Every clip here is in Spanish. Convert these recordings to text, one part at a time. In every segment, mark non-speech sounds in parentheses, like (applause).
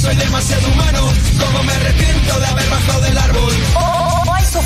soy demasiado humano. Como me arrepiento de haber bajado del árbol.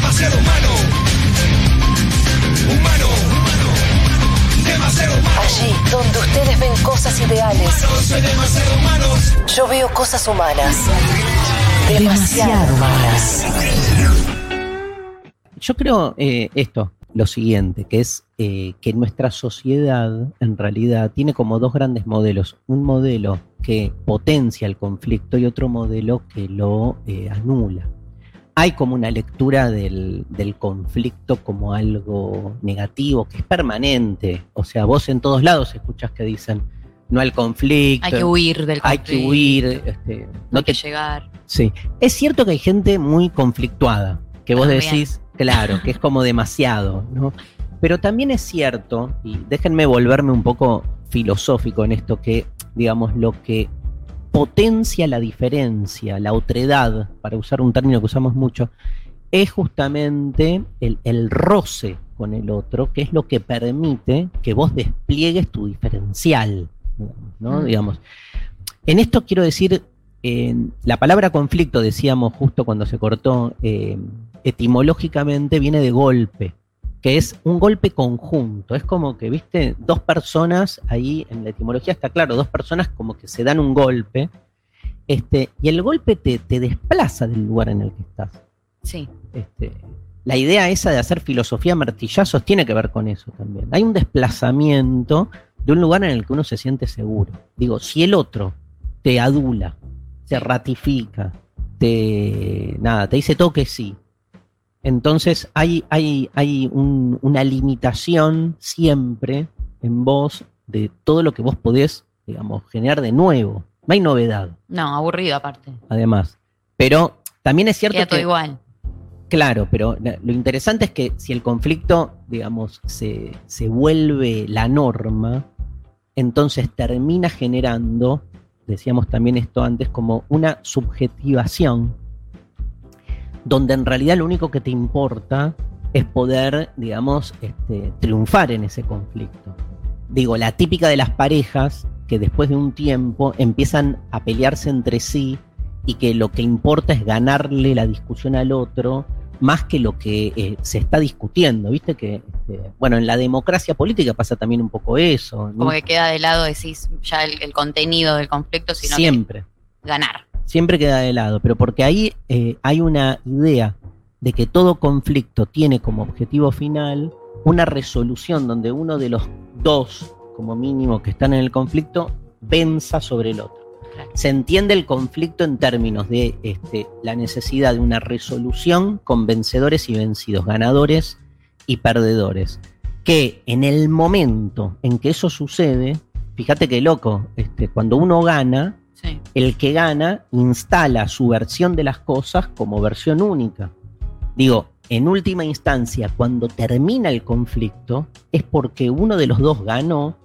demasiado humano. Humano, humano, demasiado humano. Allí donde ustedes ven cosas ideales, demasiado yo veo cosas humanas. Demasiado humanas. Yo creo eh, esto, lo siguiente, que es eh, que nuestra sociedad en realidad tiene como dos grandes modelos. Un modelo que potencia el conflicto y otro modelo que lo eh, anula. Hay como una lectura del, del conflicto como algo negativo, que es permanente. O sea, vos en todos lados escuchás que dicen no al conflicto. Hay que huir del Hay conflicto. que huir. este, No hay que te llegar. Sí, es cierto que hay gente muy conflictuada, que vos También. decís, claro, que es como demasiado, ¿no? Pero también es cierto, y déjenme volverme un poco filosófico en esto, que, digamos, lo que potencia la diferencia, la otredad, para usar un término que usamos mucho, es justamente el, el roce con el otro, que es lo que permite que vos despliegues tu diferencial, ¿no? Mm. Digamos, en esto quiero decir, la palabra conflicto, decíamos justo cuando se cortó, eh, etimológicamente viene de golpe, que es un golpe conjunto. Es como que, viste, dos personas, ahí en la etimología está claro, dos personas como que se dan un golpe, este, y el golpe te, te desplaza del lugar en el que estás. Sí. Este, la idea esa de hacer filosofía martillazos tiene que ver con eso también. Hay un desplazamiento de un lugar en el que uno se siente seguro. Digo, si el otro te adula, te ratifica, te nada, te dice todo que sí. Entonces hay, hay, hay un- una limitación siempre en vos de todo lo que vos podés, digamos, generar de nuevo. No hay novedad, No, aburrido aparte. además. Pero también es cierto Queda todo que igual. Claro, pero lo interesante es que si el conflicto, digamos, se, se vuelve la norma, entonces termina generando, decíamos también esto antes, como una subjetivación, donde en realidad lo único que te importa es poder, digamos, este, triunfar en ese conflicto. Digo, la típica de las parejas que después de un tiempo empiezan a pelearse entre sí y que lo que importa es ganarle la discusión al otro más que lo que eh, se está discutiendo, ¿viste? Que, este, bueno, en la democracia política pasa también un poco eso, ¿no? Como que queda de lado, decís, ya el, el contenido del conflicto, sino siempre, que ganar. Siempre queda de lado, pero porque ahí eh, hay una idea de que todo conflicto tiene como objetivo final una resolución donde uno de los dos, como mínimo, que están en el conflicto, venza sobre el otro. Se entiende el conflicto en términos de este, la necesidad de una resolución con vencedores y vencidos, ganadores y perdedores, que en el momento en que eso sucede, fíjate qué loco, este, cuando uno gana, El que gana instala su versión de las cosas como versión única. Digo, en última instancia, cuando termina el conflicto, es porque uno de los dos ganó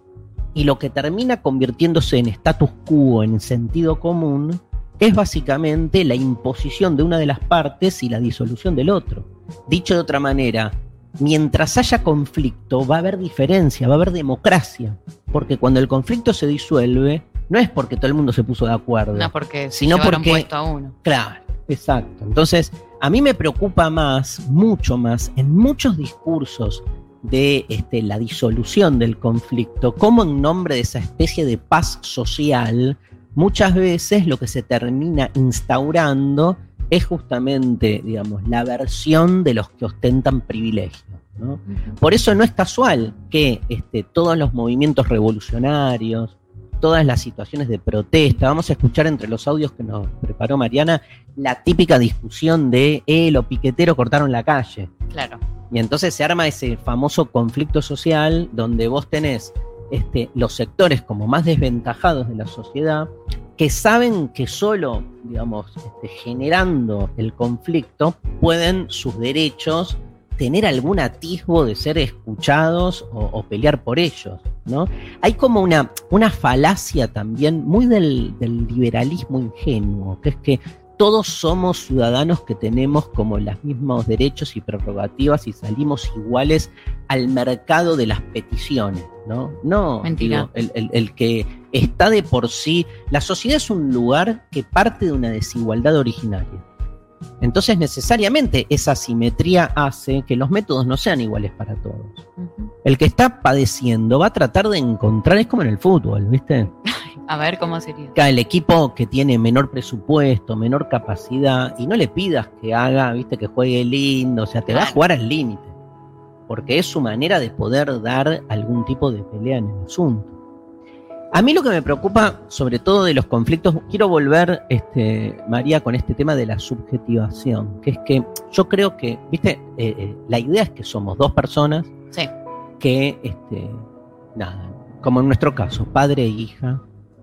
y lo que termina convirtiéndose en status quo, en sentido común, es básicamente la imposición de una de las partes y la disolución del otro. Dicho de otra manera, mientras haya conflicto va a haber diferencia, va a haber democracia, porque cuando el conflicto se disuelve, no es porque todo el mundo se puso de acuerdo. No porque Sino porque- puesto a uno. Claro, exacto. Entonces, a mí me preocupa más, mucho más, en muchos discursos de este, la disolución del conflicto, como en nombre de esa especie de paz social, muchas veces lo que se termina instaurando es justamente, digamos, la versión de los que ostentan privilegios. ¿no? Por eso no es casual que este, todos los movimientos revolucionarios, todas las situaciones de protesta, vamos a escuchar entre los audios que nos preparó Mariana la típica discusión de, eh, los piqueteros cortaron la calle. Claro. Y entonces se arma ese famoso conflicto social donde vos tenés este, los sectores como más desventajados de la sociedad que saben que solo, digamos, este, generando el conflicto pueden sus derechos tener algún atisbo de ser escuchados o, o pelear por ellos, ¿no? Hay como una, una falacia también muy del, del liberalismo ingenuo, que es que todos somos ciudadanos que tenemos como los mismos derechos y prerrogativas y salimos iguales al mercado de las peticiones, ¿no? No, Mentira. digo, el, el- el que está de por sí, la sociedad es un lugar que parte de una desigualdad originaria. Entonces necesariamente esa simetría hace que los métodos no sean iguales para todos. El que está padeciendo va a tratar de encontrar, es como en el fútbol, ¿viste? (laughs) A ver cómo sería. El equipo que tiene menor presupuesto, menor capacidad, y no le pidas que haga, viste, que juegue lindo, o sea, te va a jugar al límite, porque es su manera de poder dar algún tipo de pelea en el asunto. A mí lo que me preocupa, sobre todo de los conflictos, quiero volver, este, María, con este tema de la subjetivación, que es que yo creo que, viste, Eh, eh, la idea es que somos dos personas Sí. que, este, nada, como en nuestro caso, padre e hija,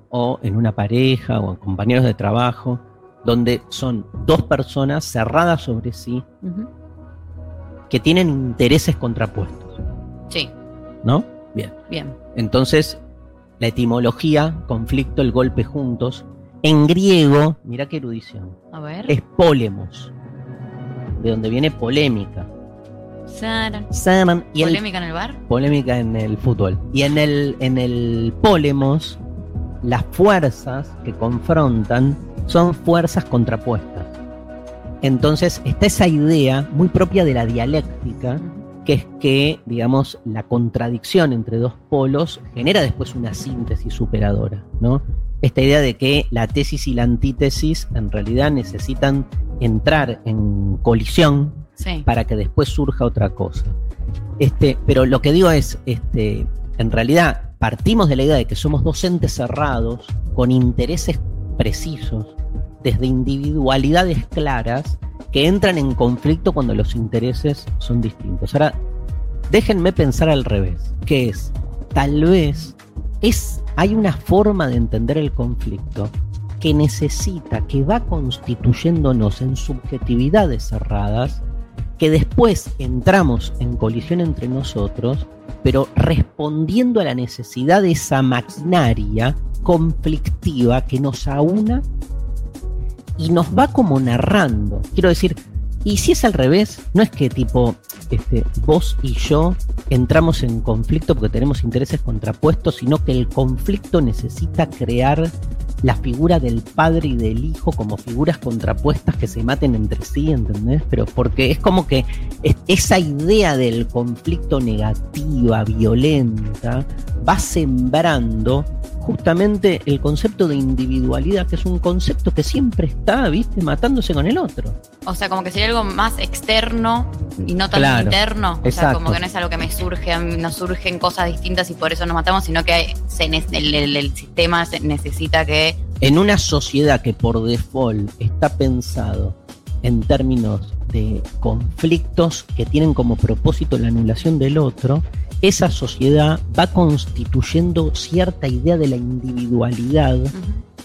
o en una pareja o en compañeros de trabajo, donde son dos personas cerradas sobre sí que tienen intereses contrapuestos, Sí. ¿no? Bien. Bien. Entonces, la etimología, conflicto, el golpe juntos, en griego, mira qué erudición, A ver. es polemos, de donde viene polémica. Saran. Saman, y el ¿Polémica en el bar? polémica en el fútbol. Y en el, en el Polemos, las fuerzas que confrontan son fuerzas contrapuestas. Entonces está esa idea muy propia de la dialéctica. Que es que, digamos, la contradicción entre dos polos genera después una síntesis superadora, ¿no? Esta idea de que la tesis y la antítesis en realidad necesitan entrar en colisión Sí. para que después surja otra cosa. Este, pero lo que digo es, este, en realidad partimos de la idea de que somos docentes cerrados, con intereses precisos, desde individualidades claras, que entran en conflicto cuando los intereses son distintos. Ahora, déjenme pensar al revés, que es, tal vez, es, hay una forma de entender el conflicto que necesita, que va constituyéndonos en subjetividades cerradas, que después entramos en colisión entre nosotros, pero respondiendo a la necesidad de esa maquinaria conflictiva que nos aúna y nos va como narrando. Quiero decir, y si es al revés, no es que tipo este, vos y yo entramos en conflicto porque tenemos intereses contrapuestos, sino que el conflicto necesita crear la figura del padre y del hijo como figuras contrapuestas que se maten entre sí, ¿entendés? Pero porque es como que es- esa idea del conflicto negativa, violenta, va sembrando justamente el concepto de individualidad, que es un concepto que siempre está, ¿viste? Matándose con el otro. O sea, como que sería algo más externo y no tan Claro, interno. O sea, exacto. como que no es algo que me surge, nos surgen cosas distintas y por eso nos matamos, sino que hay- se el, el- el sistema se- necesita que. En una sociedad que por default está pensado en términos de conflictos que tienen como propósito la anulación del otro, esa sociedad va constituyendo cierta idea de la individualidad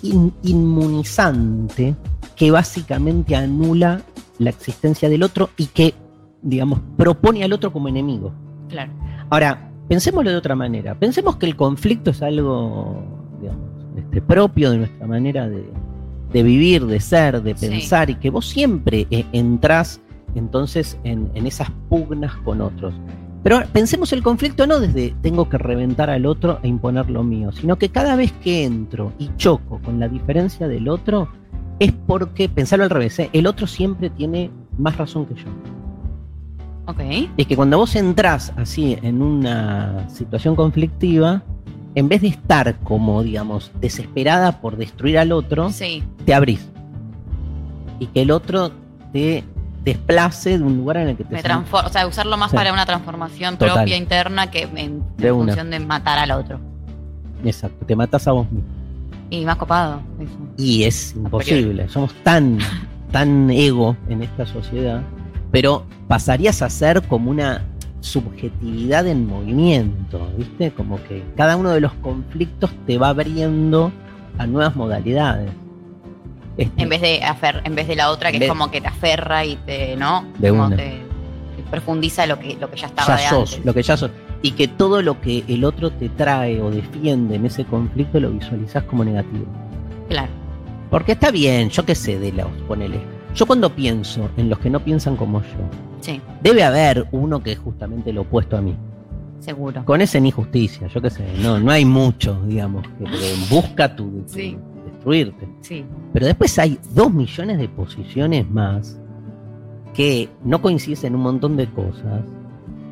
in- inmunizante que básicamente anula la existencia del otro y que, digamos, propone al otro como enemigo. Claro. Ahora, pensémoslo de otra manera. Pensemos que el conflicto es algo, digamos, este, propio de nuestra manera de, de vivir, de ser, de Sí. pensar, y que vos siempre eh, entrás entonces en, en esas pugnas con otros. Pero pensemos el conflicto no desde tengo que reventar al otro e imponer lo mío, sino que cada vez que entro y choco con la diferencia del otro, es porque, pensarlo al revés, ¿eh? el otro siempre tiene más razón que yo. Ok. Es que cuando vos entrás así en una situación conflictiva, en vez de estar como, digamos, desesperada por destruir al otro, Sí. te abrís. Y que el otro te desplace de un lugar en el que te Me o sea, usarlo más Sí. para una transformación Total. propia interna que en, De en una. función de matar al otro. Exacto, te matas a vos mismo. Y más copado. eso. Y es imposible. Somos tan, (laughs) tan ego en esta sociedad. Pero pasarías a ser como una subjetividad en movimiento, ¿viste? Como que cada uno de los conflictos te va abriendo a nuevas modalidades. Este, En vez de afer- en vez de la otra que es como que te aferra y te, ¿no? De Como una. te, te profundiza lo que, lo que ya estaba ya de sos, antes. lo que ya sos. Y que todo lo que el otro te trae o defiende en ese conflicto lo visualizás como negativo. Claro. Porque está bien, yo qué sé de los, ponele. Yo cuando pienso en los que no piensan como yo, Sí, debe haber uno que es justamente lo opuesto a mí. seguro. Con ese ni justicia, yo qué sé, no, no hay mucho, digamos, que que (laughs) busca tu, tu- Sí. Pero después hay dos millones de posiciones más que no coinciden en un montón de cosas,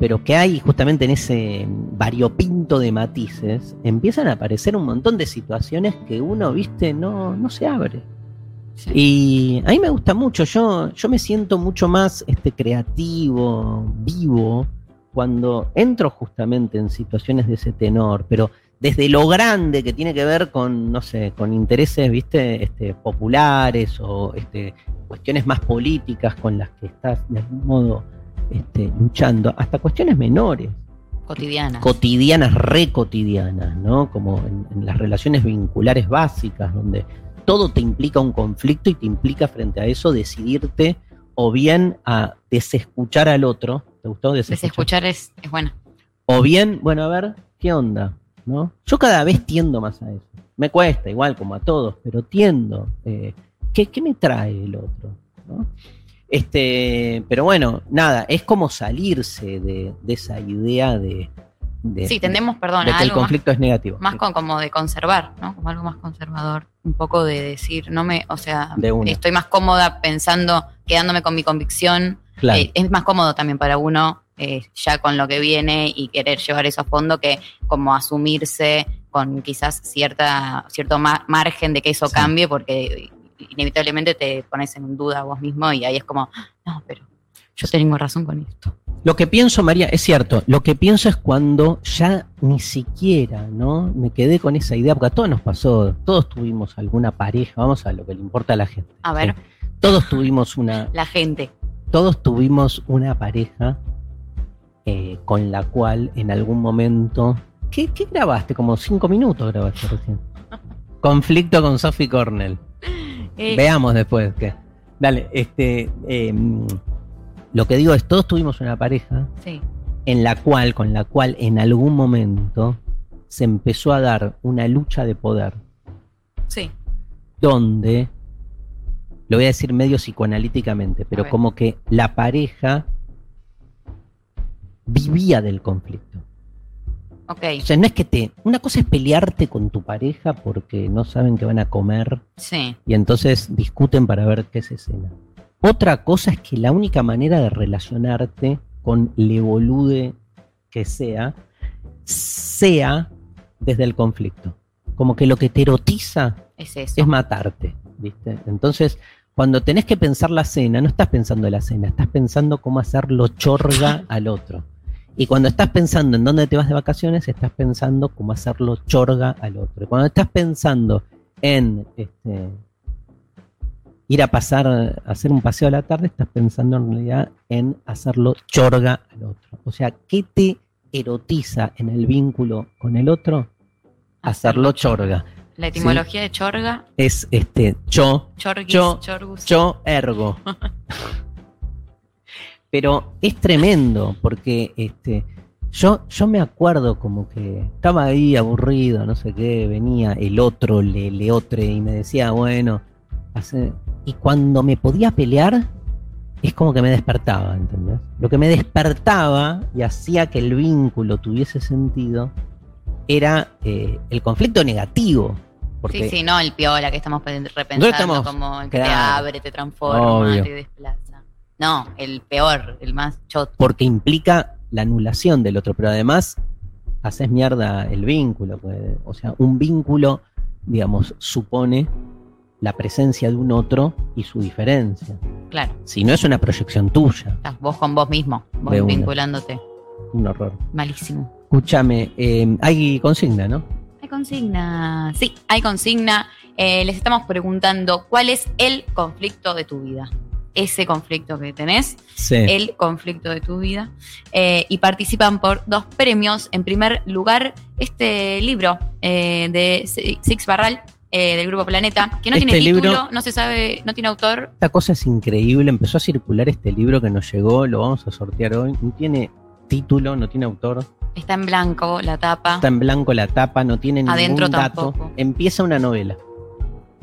pero que hay justamente en ese variopinto de matices, empiezan a aparecer un montón de situaciones que uno, viste, no, no se abre. sí. Y a mí me gusta mucho, yo, yo me siento mucho más este, creativo, vivo, cuando entro justamente en situaciones de ese tenor, pero desde lo grande que tiene que ver con, no sé, con intereses, viste, este, populares o este, cuestiones más políticas con las que estás de algún modo este, luchando, hasta cuestiones menores Cotidiana. cotidianas, re cotidianas, ¿no? Como en, en las relaciones vinculares básicas, donde todo te implica un conflicto y te implica frente a eso decidirte o bien a desescuchar al otro, ¿te gustó desescuchar? Desescuchar es, es bueno. O bien, bueno, a ver, ¿qué onda? ¿No? Yo cada vez tiendo más a eso. Me cuesta, igual como a todos, pero tiendo. eh, ¿qué, qué me trae el otro? ¿no? Este, pero bueno, nada, es como salirse de, de esa idea de, de- Sí, tendemos, perdón, de a que el más, conflicto es negativo. más con, como de conservar, ¿no? Como algo más conservador. Un poco de decir, no me, o sea, estoy más cómoda pensando, quedándome con mi convicción. Claro. Eh, es más cómodo también para uno eh, ya con lo que viene y querer llevar eso a fondo que como asumirse con quizás cierta cierto ma- margen de que eso Sí. cambie porque inevitablemente te pones en duda vos mismo y ahí es como, no, pero yo tengo razón con esto. Lo que pienso, María, es cierto, lo que pienso es cuando ya ni siquiera, ¿no? Me quedé con esa idea, porque a todos nos pasó, todos tuvimos alguna pareja, vamos a lo que le importa a la gente. A ver. ¿sí? Todos tuvimos una, La gente. Todos tuvimos una pareja eh, con la cual en algún momento. ¿Qué, qué grabaste? Como cinco minutos grabaste recién. Conflicto con Sophie Cornell. Eh, Veamos después que. Dale, este. em, lo que digo es, todos tuvimos una pareja sí, en la cual, con la cual en algún momento se empezó a dar una lucha de poder sí, donde, lo voy a decir medio psicoanalíticamente, pero como que la pareja vivía del conflicto. ok, O sea, no es que te... Una cosa es pelearte con tu pareja porque no saben que van a comer sí, y entonces discuten para ver qué se cena. Otra cosa es que la única manera de relacionarte con le bolude que sea, sea desde el conflicto. Como que lo que te erotiza es eso. es matarte, ¿viste? Entonces, cuando tenés que pensar la cena, no estás pensando en la cena, estás pensando cómo hacerlo chorga al otro. Y cuando estás pensando en dónde te vas de vacaciones, estás pensando cómo hacerlo chorga al otro. Y cuando estás pensando en este, ir a pasar, a hacer un paseo a la tarde, estás pensando en realidad en hacerlo chorga al otro. O sea, ¿qué te erotiza en el vínculo con el otro, hacerlo chorga. La etimología de chorga, Es este cho, chorguis, Cho- chorgus. yo ergo. (laughs) Pero es tremendo, porque este, yo, yo me acuerdo como que estaba ahí aburrido, no sé qué, venía el otro, le, le otre, y me decía, bueno, hace... y cuando me podía pelear, es como que me despertaba, ¿entendés? Lo que me despertaba y hacía que el vínculo tuviese sentido era eh, el conflicto negativo. Porque Sí, sí, no el piola que estamos pe- repensando estamos- como el que te abre, te transforma, Obvio. te desplaza. No, el peor, el más choto. porque implica la anulación del otro, pero además haces mierda el vínculo. pues, o sea, un vínculo, digamos, supone la presencia de un otro y su diferencia. Claro, Si no es una proyección tuya, estás vos con vos mismo, vos una. vinculándote. un horror. Malísimo. Escúchame, eh, hay consigna, ¿no? Hay consigna. Sí, hay consigna. Eh, les estamos preguntando cuál es el conflicto de tu vida. Ese conflicto que tenés, Sí. el conflicto de tu vida. Eh, y participan por dos premios. En primer lugar, este libro eh, de Six Barral, eh, del Grupo Planeta, que no Este tiene título, libro- no se sabe, no tiene autor. Esta cosa es increíble. Empezó a circular este libro que nos llegó, lo vamos a sortear hoy. No tiene título, no tiene autor. Está en blanco la tapa. Está en blanco la tapa, no tiene ningún Adentro dato. tampoco. Empieza una novela.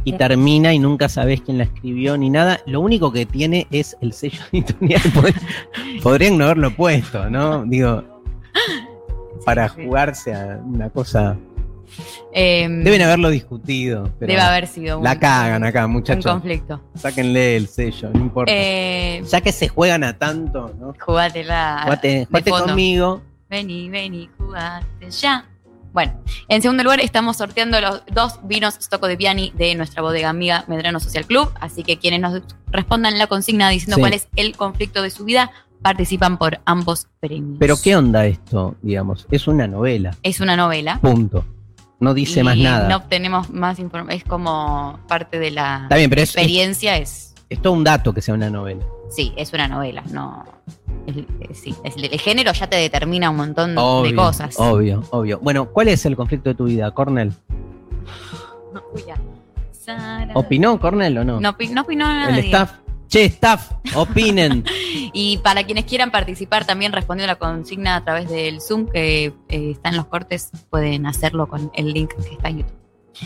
Y termina y nunca sabes quién la escribió ni nada. Lo único que tiene es el sello (laughs) editorial. Pod- Podrían no haberlo puesto, ¿no? Digo, para jugarse a una cosa. Eh, Deben haberlo discutido. Pero debe haber sido un, La cagan acá, un muchachos. conflicto. Sáquenle el sello, no importa. Eh, ya que se juegan a tanto, ¿no? jugátela. Jugate, jugate fondo. conmigo. Vení, vení, jugate ya. Bueno, en segundo lugar estamos sorteando los dos vinos Stocco de Piani de nuestra bodega amiga Medrano Social Club. Así que quienes nos respondan la consigna diciendo Sí. cuál es el conflicto de su vida, participan por ambos premios. Pero ¿qué onda esto? Digamos, es una novela. Es una novela. Punto. No dice y más nada. No obtenemos más información. Es como parte de la Está bien, pero es, es, experiencia. Es, es todo un dato que sea una novela. Sí, es una novela. No, el, eh, sí, es- el, género ya te determina un montón de cosas. Obvio, obvio. Bueno, ¿cuál es el conflicto de tu vida, Cornel? Uy, ya. Sara- ¿Opinó Cornel o no? No, opi- no opinó el nadie. staff. Che, staff, opinen. (laughs) Y para quienes quieran participar también respondiendo la consigna a través del Zoom que eh, está en los cortes, pueden hacerlo con el link que está en YouTube.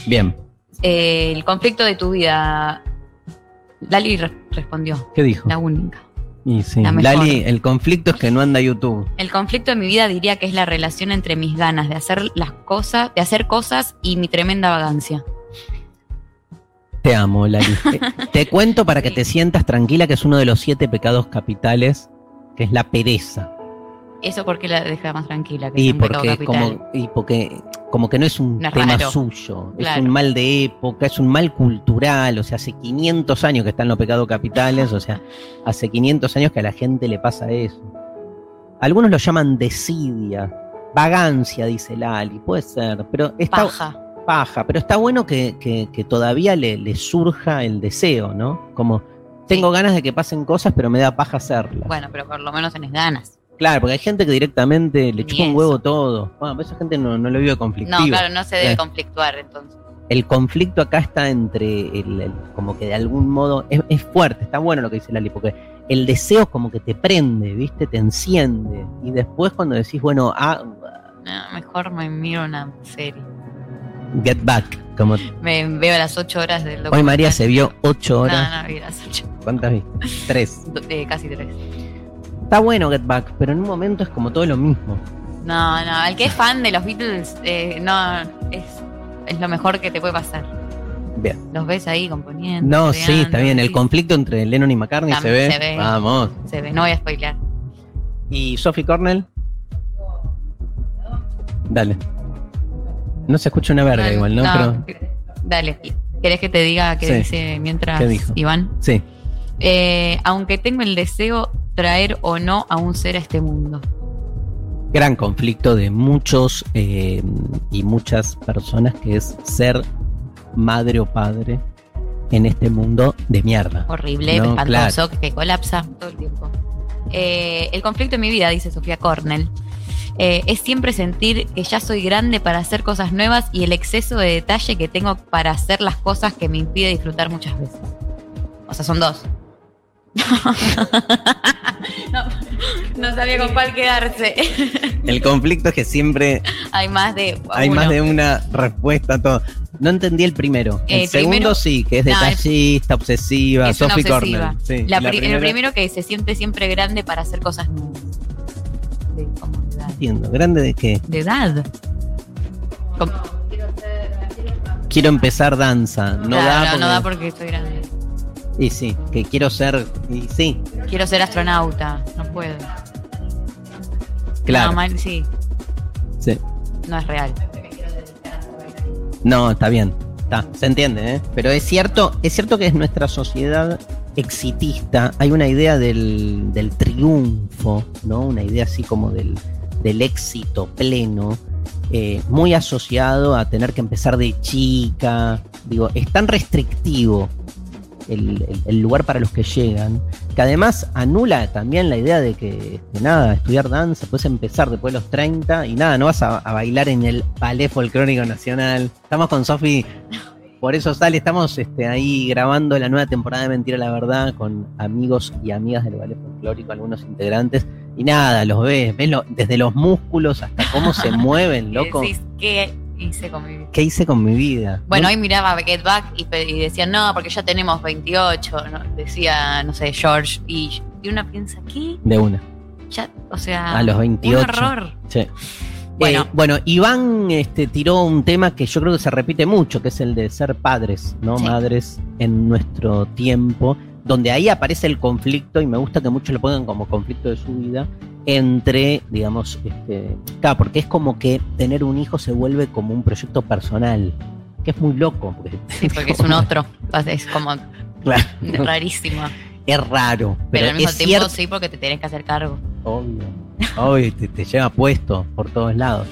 Bien, Eh, el conflicto de tu vida. Lali re- respondió, ¿qué dijo? la única. Y sí. Lali, el conflicto es que no anda YouTube. El conflicto de mi vida diría que es la relación entre mis ganas de hacer las cosas, de hacer cosas y mi tremenda vagancia. Te amo, Lali. (laughs) te, te cuento para que Sí. te sientas tranquila que es uno de los siete pecados capitales, que es la pereza. Eso porque la deja más tranquila que Y porque, como, y porque como que no es un No es tema raro. suyo, es un mal de época, es un mal cultural, o sea, hace 500 años que están los pecados capitales, o sea, hace 500 años que a la gente le pasa eso. Algunos lo llaman desidia, vagancia, dice Lali, puede ser, pero está Paja. paja, pero está bueno que, que- que todavía le, le surja el deseo, ¿no? Como, tengo ganas de que pasen cosas, pero me da paja hacerlas. Bueno, pero por lo menos tenés ganas. Claro, porque hay gente que directamente le chupa un huevo todo. Bueno, esa gente no, no lo vive conflictivo. No, claro, no se debe Eh. conflictuar entonces. El conflicto acá está entre, el, el- como que de algún modo, es, es fuerte, está bueno lo que dice Lali, porque el deseo como que te prende, ¿viste? Te enciende. Y después cuando decís, bueno, ah, No, mejor me miro una serie. get back. Como Me veo las ocho horas del documental. hoy María se vio ocho horas. No, no, vi las ocho. ¿Cuántas viste? (laughs) Tres. Do- eh, casi tres. Está bueno Get Back, pero en un momento es como todo lo mismo. No, no, el que es fan de los Beatles, eh, no, es, es lo mejor que te puede pasar. Bien. Los ves ahí componiendo. No, sí, está bien. El conflicto entre Lennon y McCartney se ve. se ve. Vamos. Se ve, no voy a spoilear. ¿Y Sophie Cornell? Dale. No se escucha una verga igual, ¿no? Pero, Dale, ¿querés que te diga qué Sí. dice mientras ¿Qué dijo? Iván? sí. Eh, aunque tengo el deseo traer o no a un ser a este mundo. Gran conflicto de muchos eh, y muchas personas que es ser madre o padre en este mundo de mierda. Horrible, No, espantoso, que colapsa todo el tiempo. Eh, el conflicto en mi vida, dice Sofía Cornell. Eh, es siempre sentir que ya soy grande para hacer cosas nuevas y el exceso de detalle que tengo para hacer las cosas que me impide disfrutar muchas veces. O sea, son dos. No, no sabía con cuál quedarse. El conflicto es que siempre Hay más de hay uno. más de una respuesta a todo. No entendí el primero. El, El segundo primero- sí, que es No, detallista, obsesiva, Es Sophie obsesiva. Cornell. Sí. La Y la pri- primera- El primero que se siente siempre grande para hacer cosas nuevas. De, como de edad. Entiendo. ¿Grande de qué? De edad. Como- Quiero empezar danza. No Claro, da no, porque... no da porque estoy grande. Y sí, que quiero ser... Y sí, Quiero ser astronauta. No puedo. claro. No, mal- sí, sí. no es real. No, está bien. Está, se entiende, ¿eh? Pero es cierto, es cierto que es nuestra sociedad exitista. Hay una idea del, del triunfo, ¿no? Una idea así como del, del éxito pleno, eh, muy asociado a tener que empezar de chica. Digo, es tan restrictivo el, lugar para los que llegan, que además anula también la idea de que, este, nada, estudiar danza, puedes empezar después de los 30 y nada, no vas a, a bailar en el Ballet Folclórico Nacional. Estamos con Sofi, por eso sale, estamos este, ahí grabando la nueva temporada de Mentira la Verdad con amigos y amigas del Ballet Folclórico, algunos integrantes, y nada, los ves, ves lo- desde los músculos hasta cómo se (laughs) mueven, loco. Decís, ¿qué hice con mi vida? ¿Qué hice con mi vida? Bueno, ¿No? hoy miraba Get Back y, y decían, no, porque ya tenemos 28, ¿no? decía, no sé, George. Y, y uno piensa, ¿qué? De una. Ya, o sea, A los 28. un error. Sí. Bueno. Eh, bueno, Iván este, tiró un tema que yo creo que se repite mucho, que es el de ser padres, ¿no? Sí. Madres en nuestro tiempo, donde ahí aparece el conflicto, y me gusta que muchos lo pongan como conflicto de su vida, entre, digamos, este, claro, porque es como que tener un hijo se vuelve como un proyecto personal, que es muy loco. Porque, Sí, porque es un otro. Es como Claro, rarísimo. es raro, Pero, pero, al mismo es tiempo cierto. sí, porque te tenés que hacer cargo. Obvio. Obvio, te, te lleva puesto por todos lados.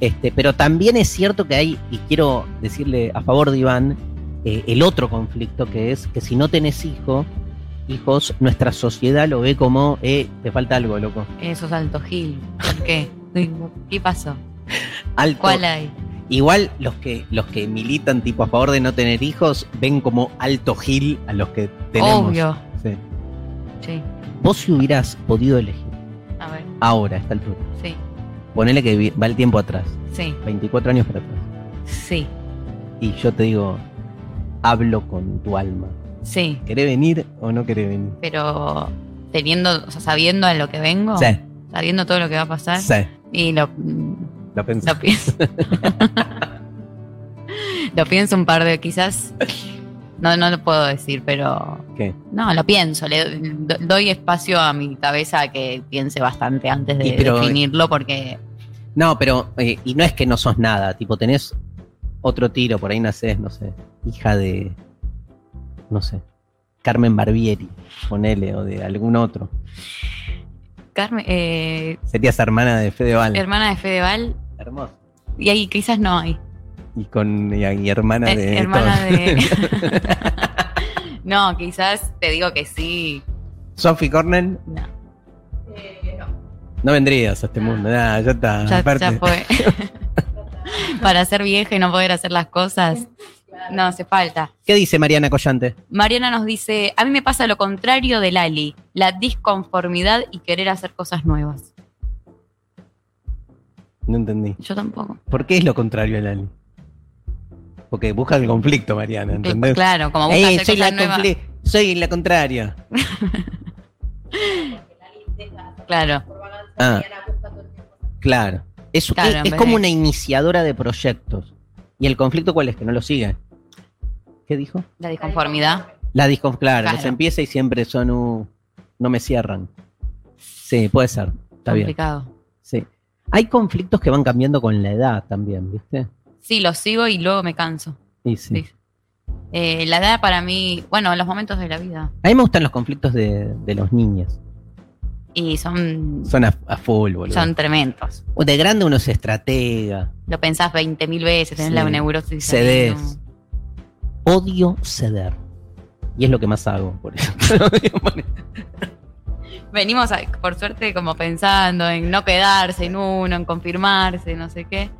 Este, pero también es cierto que hay, y quiero decirle a favor de Iván, eh, el otro conflicto que es que si no tenés hijo, hijos, nuestra sociedad lo ve como, eh, te falta algo, loco. Eso es alto Gil. ¿Por qué? ¿Qué pasó? Alto. ¿Cuál hay? Igual los que, los que militan tipo a favor de no tener hijos ven como alto gil a los que tenemos. Obvio. Sí. Sí. Vos si hubieras podido elegir A ver. ahora, a esta altura, Sí. ponele que va el tiempo atrás, Sí. 24 años para atrás. Sí. y yo te digo, hablo con tu alma. Sí. ¿Querés venir o no querés venir? Pero teniendo, o sea, sabiendo a lo que vengo, Sí, sabiendo todo lo que va a pasar, sí, y lo, lo pensé. lo pienso. (laughs) lo pienso un par de, quizás. No, no lo puedo decir, pero. ¿Qué? No, lo pienso. Le do- doy espacio a mi cabeza a que piense bastante antes de Y pero- definirlo, porque. No, pero, eh, y no es que no sos nada, tipo, tenés otro tiro, por ahí nacés, no sé, hija de, no sé, Carmen Barbieri, ponele, o de algún otro. Carmen, eh, Serías hermana de Fedeval. hermana de Fedeval, Hermoso. y ahí quizás no hay. Y con y, y hermana Eh, de. hermana de. (laughs) (laughs) no, quizás te digo que sí. Sophie Cornell, No, no vendrías a este mundo, nada, ya está. ya, aparte. ya fue. (laughs) (laughs) Para ser vieja y no poder hacer las cosas, no hace falta. ¿Qué dice Mariana Collante? Mariana nos dice: A mí me pasa lo contrario de Lali, la disconformidad y querer hacer cosas nuevas. No entendí. Yo tampoco. ¿Por qué es lo contrario a Lali? Porque busca el conflicto, Mariana, ¿entendés? Claro, como busca Ey, hacer soy, la nuevas. soy la contraria. (laughs) Claro, Ah, claro. Es, Claro, es- como de- una iniciadora de proyectos. ¿Y el conflicto cuál es? Que no lo sigue. ¿Qué dijo? la disconformidad. La disco, claro, Claro. empieza y siempre son un- no me cierran. Sí, puede ser. Está bien. complicado. Sí. Hay conflictos que van cambiando con la edad también, ¿viste? Sí, lo sigo y luego me canso. Sí. Sí. Eh, la edad para mí, bueno, en los momentos de la vida. A mí me gustan los conflictos de, de los niños. Y son, Son a, a full, boludo. son tremendos. O De grande uno se estratega. Lo pensás 20.000 veces, tenés Sí. la neurosis. ¿no? Odio ceder. Y es lo que más hago, por eso. (laughs) Venimos, a- por suerte, como pensando en no quedarse en uno, en confirmarse, no sé qué.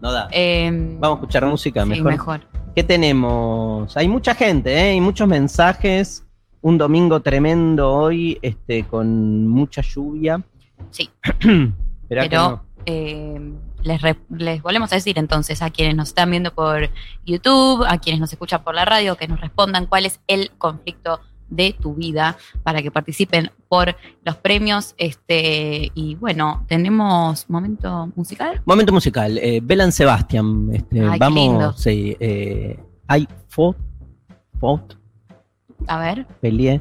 No da. Eh, Vamos a escuchar música sí, mejor. mejor. ¿Qué tenemos? Hay mucha gente, ¿eh? Hay muchos mensajes. Un domingo tremendo hoy, este, con mucha lluvia. Sí. (clears throat) Pero no. eh, les, re- les volvemos a decir entonces a quienes nos están viendo por YouTube, a quienes nos escuchan por la radio, que nos respondan cuál es el conflicto de tu vida para que participen por los premios. Este, y bueno, tenemos momento musical. Momento musical. Eh, Belan Sebastian. Este, Ay, qué vamos. lindo. Sí. Eh, hay fot, fot, A ver, peleé,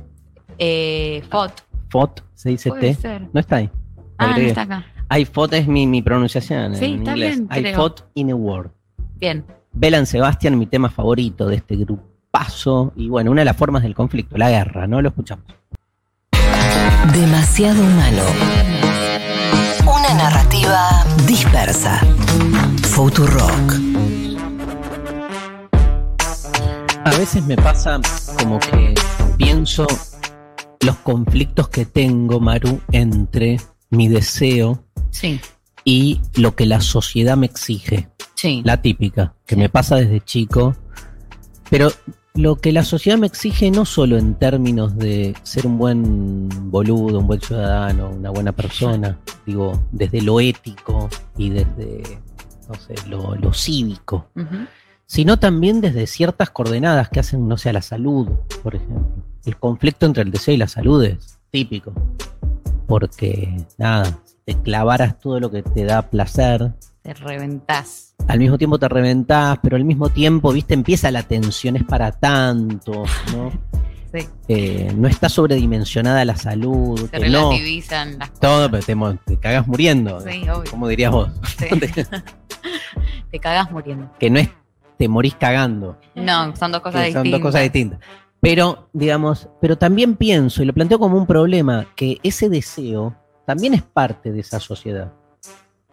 eh, FOT. fot, se dice Puede T. ser. No está ahí. Ah, no está acá. I fought es mi, mi pronunciación Sí, en está inglés. bien, fought in a war. Bien. Belan Sebastian, mi tema favorito de este grupazo. Y bueno, una de las formas del conflicto, la guerra, ¿no? Lo escuchamos. Demasiado humano. Una narrativa dispersa. Futurock. A veces me pasa como que pienso los conflictos que tengo, Maru, entre mi deseo Sí, y lo que la sociedad me exige. sí. La típica, que me pasa desde chico. Pero lo que la sociedad me exige no solo en términos de ser un buen boludo, un buen ciudadano, una buena persona, digo, desde lo ético y desde, no sé, lo, lo cívico, Ujú. Sino también desde ciertas coordenadas que hacen, no sé, a la salud, por ejemplo. El conflicto entre el deseo y la salud es típico. Porque, nada, te clavaras todo lo que te da placer, Te reventás. al mismo tiempo te reventás, pero al mismo tiempo, viste, empieza la tensión, es para tanto, ¿no? (laughs) Sí. Eh, no está sobredimensionada la salud, Se no, relativizan las cosas. todo, pero te, te cagas muriendo, Sí, obvio. como dirías vos, Sí. (laughs) (laughs) Te cagás muriendo. que no es te morís cagando, No, son dos cosas que son distintas. dos cosas distintas. Pero, digamos, pero también pienso, y lo planteo como un problema, que ese deseo también es parte de esa sociedad.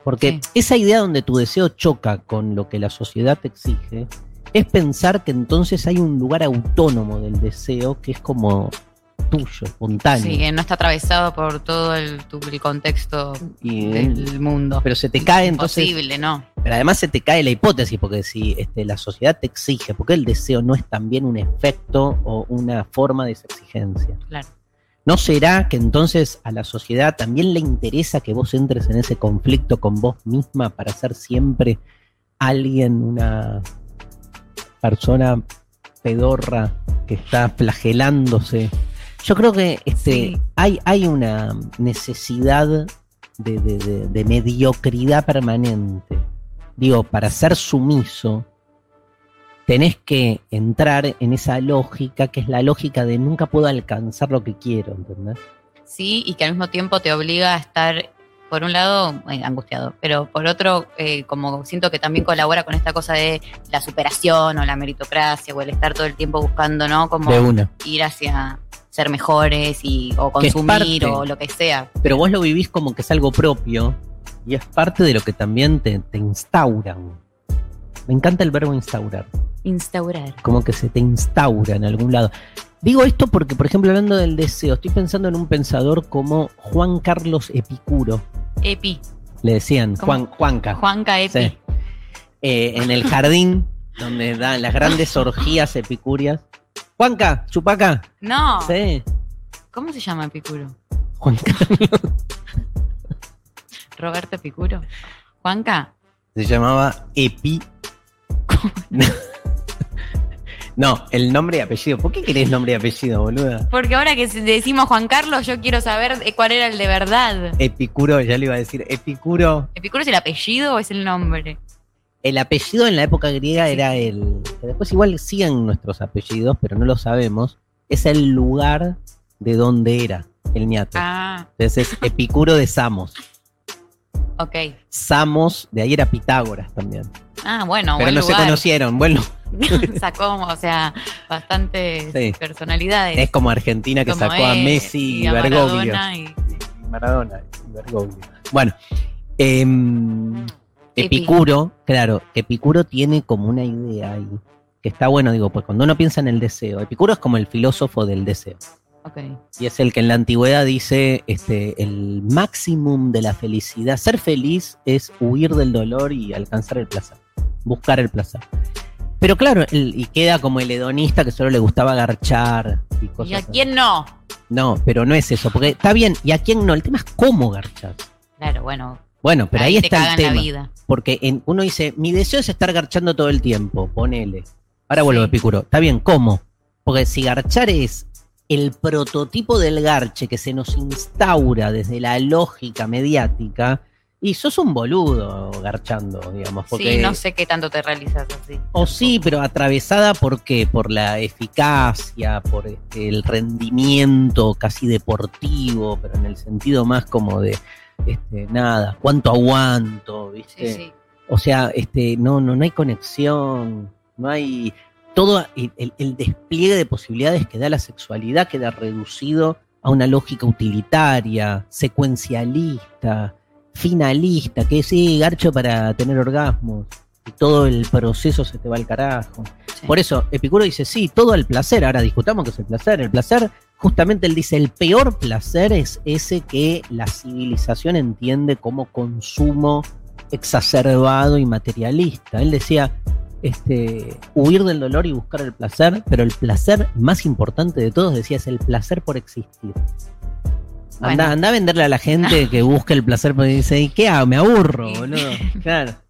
Porque Sí. esa idea donde tu deseo choca con lo que la sociedad te exige, es pensar que entonces hay un lugar autónomo del deseo que es como tuyo, espontáneo. Sí, que no está atravesado por todo el, tu- el contexto del mundo. pero se te cae entonces. Imposible, ¿no? Pero además se te cae la hipótesis, porque si este, la sociedad te exige, porque el deseo no es también un efecto o una forma de esa exigencia. Claro. ¿No será que entonces a la sociedad también le interesa que vos entres en ese conflicto con vos misma para ser siempre alguien, una persona pedorra que está flagelándose? Yo creo que este, Sí. hay, hay una necesidad de, de- de- de mediocridad permanente. Digo, para ser sumiso, tenés que entrar en esa lógica que es la lógica de nunca puedo alcanzar lo que quiero, ¿entendés? Sí, y que al mismo tiempo te obliga a estar, por un lado, eh, angustiado, pero por otro, eh, como siento que también colabora con esta cosa de la superación o la meritocracia o el estar todo el tiempo buscando, ¿no? Como De una. ir hacia ser mejores y, o consumir o lo que sea. Pero vos lo vivís como que es algo propio y es parte de lo que también te, te instauran. Me encanta el verbo instaurar, Instaurar. como que se te instaura en algún lado. Digo esto porque, por ejemplo, hablando del deseo, estoy pensando en un pensador como Juan Carlos Epicuro. Epi. Le decían ¿Cómo? Juan, Juanca. Juanca Epi. Sí. Eh, en el jardín donde dan las grandes orgías epicúreas. Juanca, chupaca. No. Sí. ¿Cómo se llama Epicuro? Juan Carlos Roberto Epicuro. Juanca. se llamaba Epi. No, el nombre y apellido. ¿Por qué querés nombre y apellido, boluda? Porque ahora que decimos Juan Carlos, yo quiero saber cuál era el de verdad. Epicuro, ya le iba a decir. Epicuro. ¿Epicuro es el apellido o es el nombre? El apellido en la época griega era el. que después igual siguen nuestros apellidos, pero no lo sabemos. Es el lugar de donde era el ñato. Ah, Entonces es Epicuro de Samos. ok. Samos, de ahí era Pitágoras también. Ah, bueno, pero buen no se conocieron. Bueno, (laughs) Sacó, o sea, bastantes Sí. personalidades. es como Argentina que Como sacó a Messi y, a Bergoglio. Maradona y- y Maradona y Bergoglio. Bueno, em. Epicuro, claro, Epicuro tiene como una idea ahí, que está bueno, digo, pues cuando uno piensa en el deseo, Epicuro es como el filósofo del deseo. Ok. Y es el que en la antigüedad dice este, el máximum de la felicidad. Ser feliz es huir del dolor y alcanzar el placer. Buscar el placer. Pero claro, el- y queda como el hedonista que solo le gustaba garchar y cosas ¿Y a así. quién no? No, pero no es eso, porque está bien, ¿y a quién no? El tema es cómo garchar. Claro, bueno. Bueno, pero ahí, está el la tema. vida. Porque en- uno dice, mi deseo es estar garchando todo el tiempo, ponele. Ahora vuelvo Sí. a Epicuro. Está bien, ¿cómo? Porque si garchar es el prototipo del garche que se nos instaura desde la lógica mediática, y sos un boludo garchando, digamos. Porque, Sí, no sé qué tanto te realizas así. O sí, pero atravesada por qué? Por la eficacia, por este, el rendimiento casi deportivo, pero en el sentido más como de, este, nada, cuánto aguanto, ¿viste? Sí, sí. O sea, este, no, no, no hay conexión, no hay. Todo el, despliegue de posibilidades que da la sexualidad queda reducido a una lógica utilitaria, secuencialista, finalista, que sí, garcho para tener orgasmos. Y todo el proceso se te va al carajo. Sí. Por eso, Epicuro dice, sí, todo el placer. Ahora discutamos qué es el placer. El placer, justamente él dice, el peor placer es ese que la civilización entiende como consumo exacerbado y materialista. Él decía, este, huir del dolor y buscar el placer, pero el placer más importante de todos, decía, es el placer por existir. Anda, Bueno. anda a venderle a la gente (laughs) que busque el placer porque dice, ¿y qué hago? Me aburro, boludo. Claro. (laughs)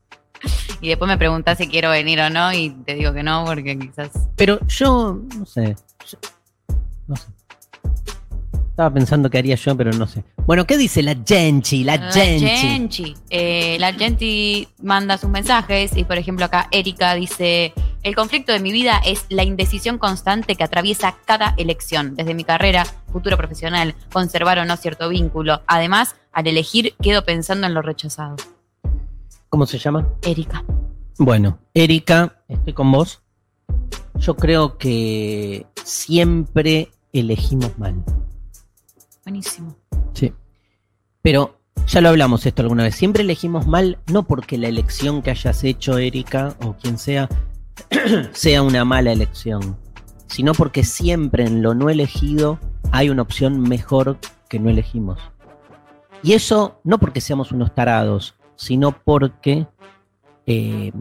Y después me preguntás si quiero venir o no y te digo que no porque quizás... Pero yo, no sé. yo- no sé. Estaba pensando qué haría yo, pero no sé. Bueno, ¿qué dice la Genchi? La La Genchi. Genchi. Eh, la Genchi manda sus mensajes y por ejemplo acá Erika dice, el conflicto de mi vida es la indecisión constante que atraviesa cada elección, desde mi carrera, futuro profesional, conservar o no cierto vínculo. Además, al elegir quedo pensando en lo rechazado. ¿Cómo se llama? Erika. Bueno, Erika, estoy con vos. Yo creo que siempre elegimos mal. Buenísimo. Sí. Pero ya lo hablamos esto alguna vez. Siempre elegimos mal, no porque la elección que hayas hecho, Erika, o quien sea, (clears throat) sea una mala elección, sino porque siempre en lo no elegido hay una opción mejor que no elegimos. Y eso no porque seamos unos tarados, sino porque eh,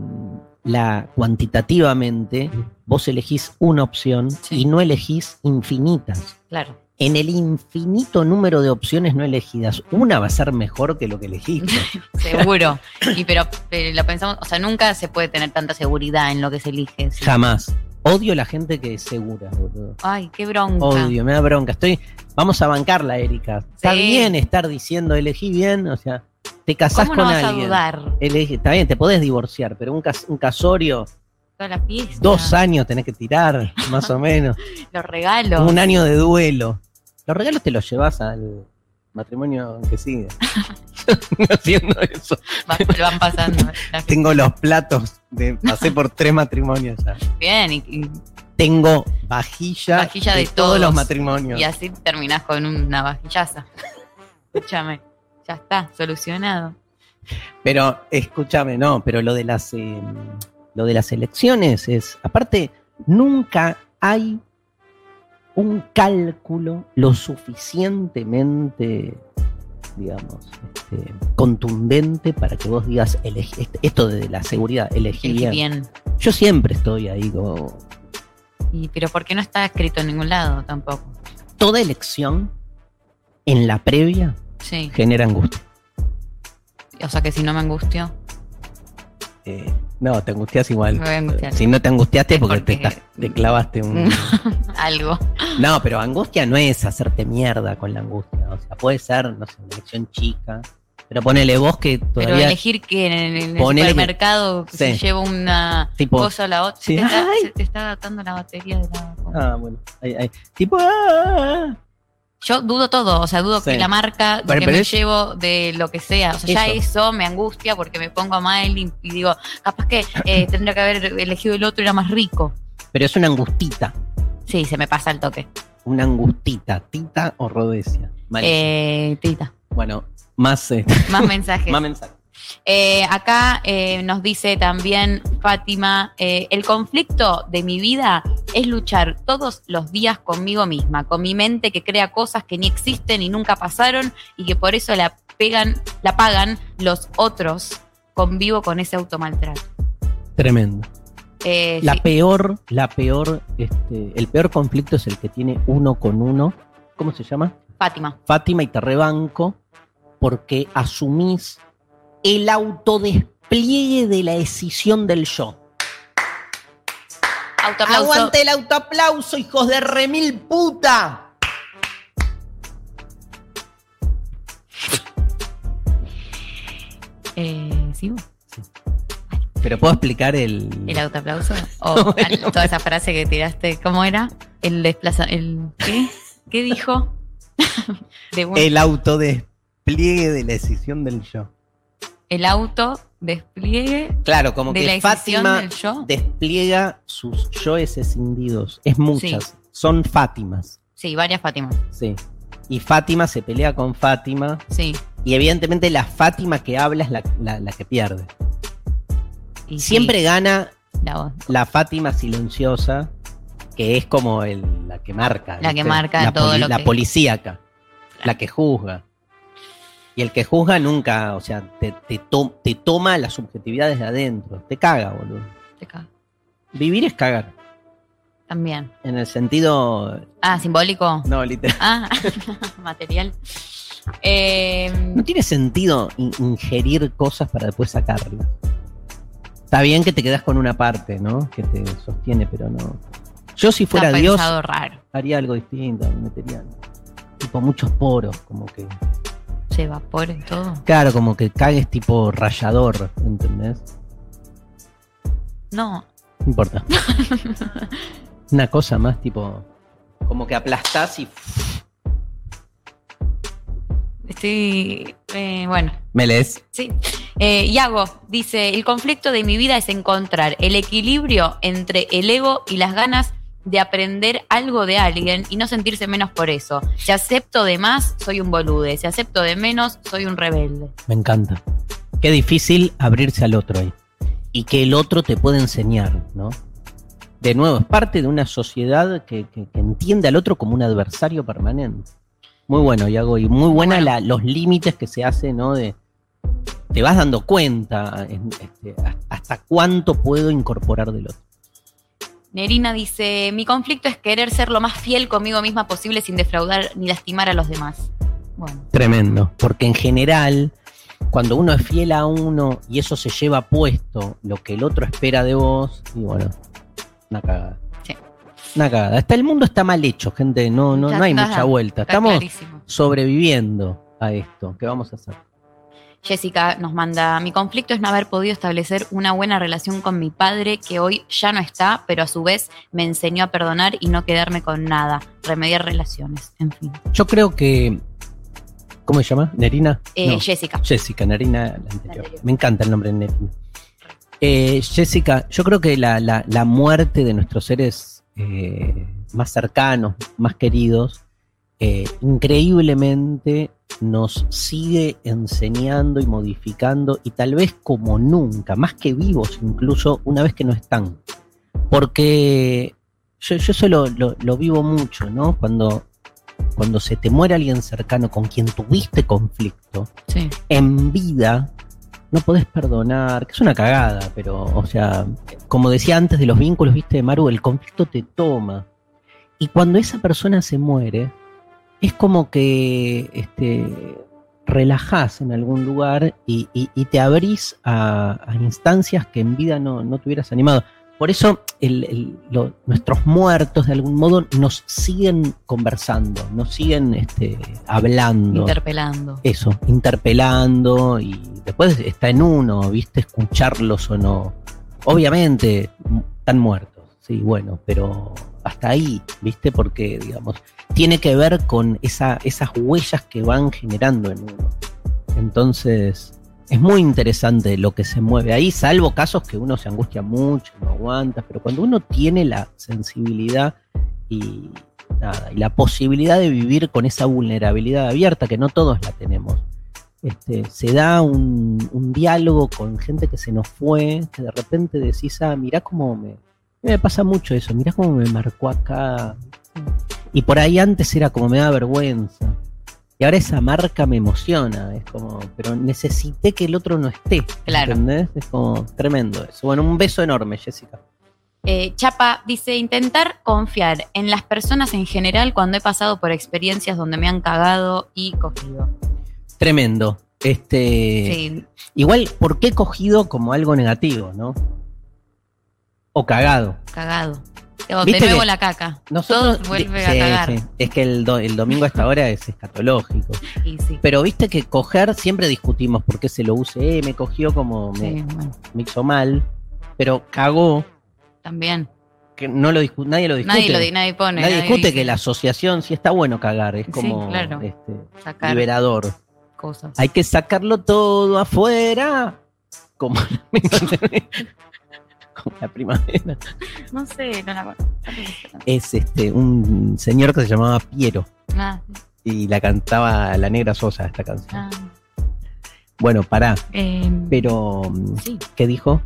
la, cuantitativamente vos elegís una opción Sí. y no elegís infinitas Claro. En el infinito número de opciones no elegidas, una va a ser mejor que lo que elegiste. (laughs) (laughs) Seguro. y pero, pero lo pensamos, o sea, nunca se puede tener tanta seguridad en lo que se elige. sí. Jamás. Odio la gente que es segura, boludo. Ay, qué bronca. Odio, me da bronca. Estoy, vamos a bancarla, Erika. Está bien estar diciendo elegí bien, o sea, te casás ¿Cómo no con vas a alguien. dudar? Elegí- está bien, te podés divorciar, pero un, cas- un casorio, Toda la fiesta. dos años tenés que tirar, más o menos. (laughs) Los regalos. Un año de duelo. Los regalos te los llevas al matrimonio que sigue. (laughs) Haciendo eso. Va- van pasando. (laughs) Tengo los platos, de, pasé por tres matrimonios ya. Bien, y, y- Tengo vajilla, Vajilla de todos todos. los matrimonios. y así terminás con una vajillaza. (laughs) Escúchame. Ya está, solucionado. Pero escúchame, no, pero lo de las eh, lo de las elecciones es, aparte, nunca hay un cálculo lo suficientemente, digamos, este, contundente para que vos digas elegí- este- esto de la seguridad, elegí Elegí bien. bien. Yo siempre estoy ahí como Y, pero ¿por qué no está escrito en ningún lado tampoco? toda elección en la previa Sí. genera angustia. O sea que si no me angustio, Eh, no, te angustias igual. me voy a angustiar. Si no te angustiaste porque, Porque- te, te clavaste un... (laughs) Algo. No, pero angustia no es hacerte mierda con la angustia. O sea, puede ser, no sé, una elección chica. Pero ponele vos que Pero todavía... elegir que en el, en el Ponele que- supermercado Sí. se lleva una Tipo- cosa a la otra. Sí. Se, te está, se te está adaptando la batería de la. Ah, bueno. ahí- ahí. Tipo... ah, Yo dudo todo, o sea, dudo Sí. que la marca Pero- que pero me es- llevo de lo que sea. O sea, ya Eso. eso me angustia porque me pongo mal y, y digo, capaz que eh, tendría que haber elegido el otro, era más rico. Pero es una angustita. Sí, se me pasa el toque. Una angustita. Tita o rodesia. Eh, tita, Bueno, más, eh, (laughs) más mensajes. más mensajes. Eh, acá eh, nos dice también Fátima, eh, el conflicto de mi vida es luchar todos los días conmigo misma, con mi mente que crea cosas que ni existen y nunca pasaron y que por eso la pegan, la pagan los otros. Convivo con ese automaltrato. Tremendo. Eh, La sí, peor, la peor, este, el peor conflicto es el que tiene uno con uno. ¿Cómo se llama? Fátima. Fátima y te rebanco porque asumís el autodespliegue de la decisión del yo. Aguante el autoaplauso, hijos de remil puta. Eh, ¿sigo? Pero puedo explicar el. ¿El autoaplauso? O (laughs) Bueno. toda esa frase que tiraste, ¿cómo era? El desplaza... El, ¿Qué? ¿Qué dijo? (laughs) De un- El autodespliegue de la decisión del yo. el auto despliegue Claro, como de que la decisión Fátima del yo. despliega sus yoes escindidos. Es muchas. Son Fátimas. Sí, varias Fátimas. Sí. Y Fátima se pelea con Fátima. Sí. Y evidentemente la Fátima que habla es la, la- la que pierde. Y sí, Siempre gana la Fátima silenciosa, que es como el- la que marca. La que marca la todo lo La que- policíaca, la que juzga. Y el que juzga nunca, o sea, te, te to- te toma las subjetividades de adentro. Te caga, boludo. Te cago. Vivir es cagar. También. En el sentido. Ah, simbólico. No, literal. Ah, (laughs) material. Eh, No tiene sentido in- ingerir cosas para después sacarlas. Está bien que te quedas con una parte, ¿no? Que te sostiene, pero no. Yo si fuera está Dios, raro. haría algo distinto, me metería tipo muchos poros, como que. Se evapora y todo. Claro, como que cagues tipo rayador, ¿entendés? No. No importa. (laughs) Una cosa más tipo. Como que aplastás y. Estoy. eh, bueno. Me lees. Sí. Eh, Iago dice: El conflicto de mi vida es encontrar el equilibrio entre el ego y las ganas de aprender algo de alguien y no sentirse menos por eso. Si acepto de más, soy un bolude. Si acepto de menos, soy un rebelde. Me encanta. Qué difícil abrirse al otro ahí. Y que el otro te puede enseñar, ¿no? De nuevo, es parte de una sociedad que, que- que entiende al otro como un adversario permanente. Muy bueno, Iago, y muy buena la- los límites que se hace, ¿no? De, te vas dando cuenta en- este, hasta cuánto puedo incorporar del otro. Nerina dice: Mi conflicto es querer ser lo más fiel conmigo misma posible sin defraudar ni lastimar a los demás. Bueno, Tremendo, porque en general, cuando uno es fiel a uno y eso se lleva puesto lo que el otro espera de vos, y bueno, una cagada. Sí. Una cagada. Hasta el mundo está mal hecho, gente, no, no, Ya no hay está, mucha vuelta. Estamos clarísimo. sobreviviendo a esto. ¿Qué vamos a hacer? Jessica nos manda, mi conflicto es no haber podido establecer una buena relación con mi padre que hoy ya no está, pero a su vez me enseñó a perdonar y no quedarme con nada, remediar relaciones, en fin. Yo creo que. ¿Cómo se llama? ¿Nerina? Eh, No, Jessica, Jessica, Nerina, la anterior. anterior. Me encanta el nombre de Nerina. Eh, Jessica, yo creo que la, la- la muerte de nuestros seres eh, más cercanos, más queridos, eh, increíblemente nos sigue enseñando y modificando y tal vez como nunca, más que vivos incluso una vez que no están. Porque yo, yo eso lo, lo- lo vivo mucho, ¿no? Cuando, cuando se te muere alguien cercano con quien tuviste conflicto, sí, en vida no podés perdonar, que es una cagada, pero, o sea, como decía antes de los vínculos, viste, Maru, el conflicto te toma. Y cuando esa persona se muere, es como que este, relajás en algún lugar y, y- y te abrís a, a instancias que en vida no, no te hubieras animado. Por eso el- el- lo- nuestros muertos de algún modo nos siguen conversando, nos siguen este, hablando interpelando. eso, interpelando y después está en uno, ¿viste? Escucharlos o no. Obviamente, están muertos, sí, bueno, pero hasta ahí, ¿viste? Porque, digamos, tiene que ver con esa, esas huellas que van generando en uno. Entonces, es muy interesante lo que se mueve ahí, salvo casos que uno se angustia mucho, no aguanta, pero cuando uno tiene la sensibilidad y, nada, y la posibilidad de vivir con esa vulnerabilidad abierta, que no todos la tenemos, este, se da un, un diálogo con gente que se nos fue, que de repente decís, ah, mirá cómo me, Me pasa mucho eso. Mirá cómo me marcó acá. Y por ahí antes era como me da vergüenza. Y ahora esa marca me emociona. Es como, pero necesité que el otro no esté. Claro. ¿Entendés? Es como tremendo eso. Bueno, un beso enorme, Jessica. Eh, Chapa dice, intentar confiar en las personas en general cuando he pasado por experiencias donde me han cagado y cogido. Tremendo. Este. Sí, Igual, ¿por qué cogido como algo negativo, no? O cagado. cagado. O de nuevo que la caca. Nosotros, Todo vuelve sí, a cagar. sí. Es que el, do- el domingo a esta hora es escatológico. Y sí. Pero viste que coger siempre discutimos por qué se lo use. Eh, me cogió como me, Sí, bueno, me hizo mal. Pero cagó, también. que no lo nadie lo discute. Nadie lo di- nadie pone. Nadie discute dice que la asociación sí está bueno cagar. Es como claro. este, liberador. cosas. Hay que sacarlo todo afuera. Como, (laughs) (laughs) como la primavera. No sé, no la conozco. Es este un señor que se llamaba Piero. Ah, Y la cantaba la negra Sosa esta canción. ah, Bueno, pará. eh, Pero, sí. ¿qué dijo?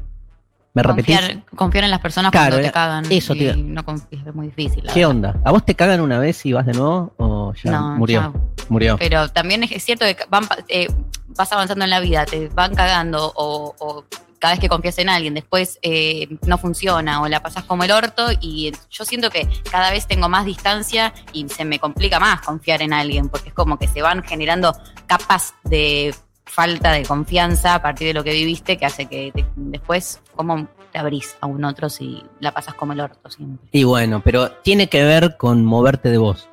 ¿Me repetís? Confiar, confiar en las personas Claro, cuando te era- cagan. eso no confíes, es muy difícil. ¿Qué verdad. onda? ¿A vos te cagan una vez y vas de nuevo? ¿O ya No, murió? Murió. Pero también es cierto que van, eh, vas avanzando en la vida, te van cagando o, o cada vez que confías en alguien, después eh, no funciona o la pasas como el orto y yo siento que cada vez tengo más distancia y se me complica más confiar en alguien porque es como que se van generando capas de falta de confianza a partir de lo que viviste que hace que te- después como te abrís a un otro si la pasas como el orto siempre. Y bueno, pero tiene que ver con moverte de vos.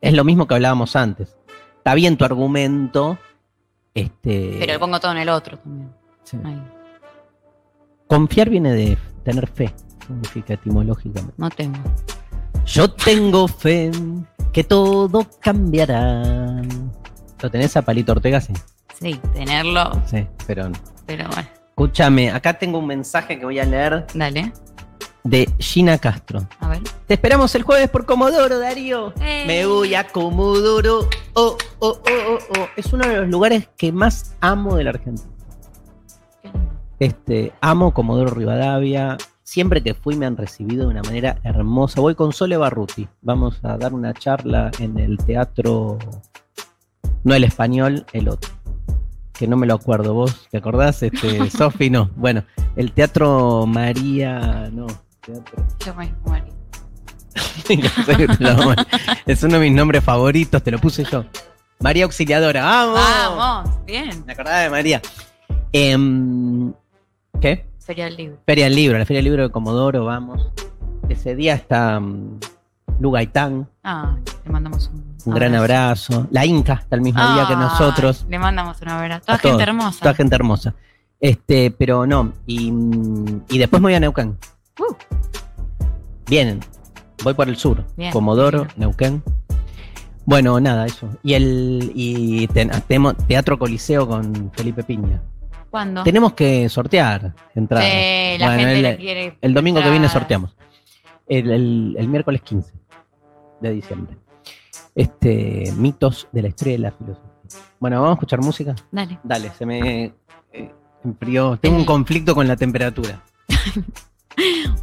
Es lo mismo que hablábamos antes. Está bien tu argumento. Este, Pero le pongo todo en el otro también. sí. Confiar viene de tener fe, significa etimológicamente. no tengo. Yo tengo fe que todo cambiará. ¿Lo tenés a Palito Ortega? Sí. Sí, tenerlo, Sí, pero pero bueno, Escúchame, acá tengo un mensaje que voy a leer dale, de Gina Castro. a ver. Te esperamos el jueves por Comodoro, Darío. Me voy a Comodoro. Oh, oh, oh, oh, oh. Es uno de los lugares que más amo de la Argentina. Este, amo Comodoro Rivadavia. Siempre que fui me han recibido de una manera hermosa. Voy con Sole Barruti. Vamos a dar una charla en el teatro, no el español, el otro. Que no me lo acuerdo. ¿Vos te acordás? Este, (laughs) Sofi, no. Bueno, el teatro María, no. Teatro. Yo me (laughs) es uno de mis nombres favoritos, te lo puse yo. María Auxiliadora, ¡vamos! Vamos, bien. Me acordaba de María. Em, ¿Qué? Feria del libro. Feria del Libro, la Feria del Libro de Comodoro, vamos. Ese día está mm, Lu Gaitán, Ah, le mandamos un, un gran abrazo. La Inca está el mismo día que nosotros. Le mandamos un abrazo. Toda A todos, gente hermosa. Toda gente hermosa. Este, pero no. Y, y después me voy a Neuquén. Uh. Vienen. Voy por el sur. Bien. Comodoro, Bien. Neuquén. Bueno, nada, eso. Y el y ten- tenemos Teatro Coliseo con Felipe Piña. ¿Cuándo? Tenemos que sortear entradas. Sí, la Bueno, gente el, quiere. el domingo que viene sorteamos. El, el- el miércoles 15 de diciembre. Este, mitos de la historia de la filosofía. Bueno, vamos a escuchar música. Dale. Dale, se me eh, enfrió. Tengo un (laughs) conflicto con la temperatura.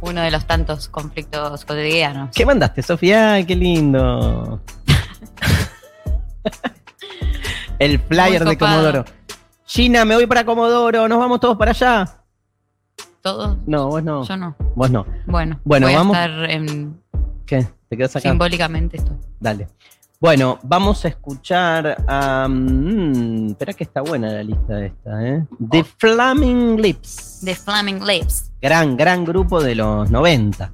Uno de los tantos conflictos cotidianos. ¿Qué mandaste, Sofía? Ay, qué lindo. (laughs) El flyer de. Comodoro. Gina, me voy para Comodoro, nos vamos todos para allá. ¿Todos? No, vos no. Yo no. Vos no. Bueno, Bueno, voy vamos. a estar en- ¿Qué? ¿Te quedas acá? simbólicamente estoy. Dale. Bueno, vamos a escuchar a. mm, espera que está buena la lista esta, ¿eh? The Flaming Lips. The Flaming Lips. Gran, gran grupo de los 90.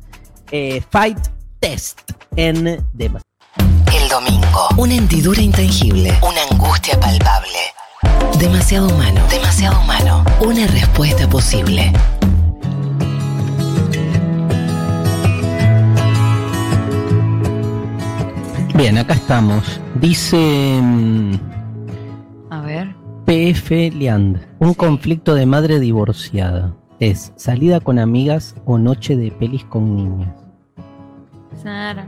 Eh, Fight Test en Demas. El domingo. Una hendidura intangible. Una angustia palpable. Demasiado humano. Demasiado humano. Una respuesta posible. Bien, acá estamos. Dice A ver. PF Liand. Un conflicto de madre divorciada. Es salida con amigas o noche de pelis con niñas. Sara.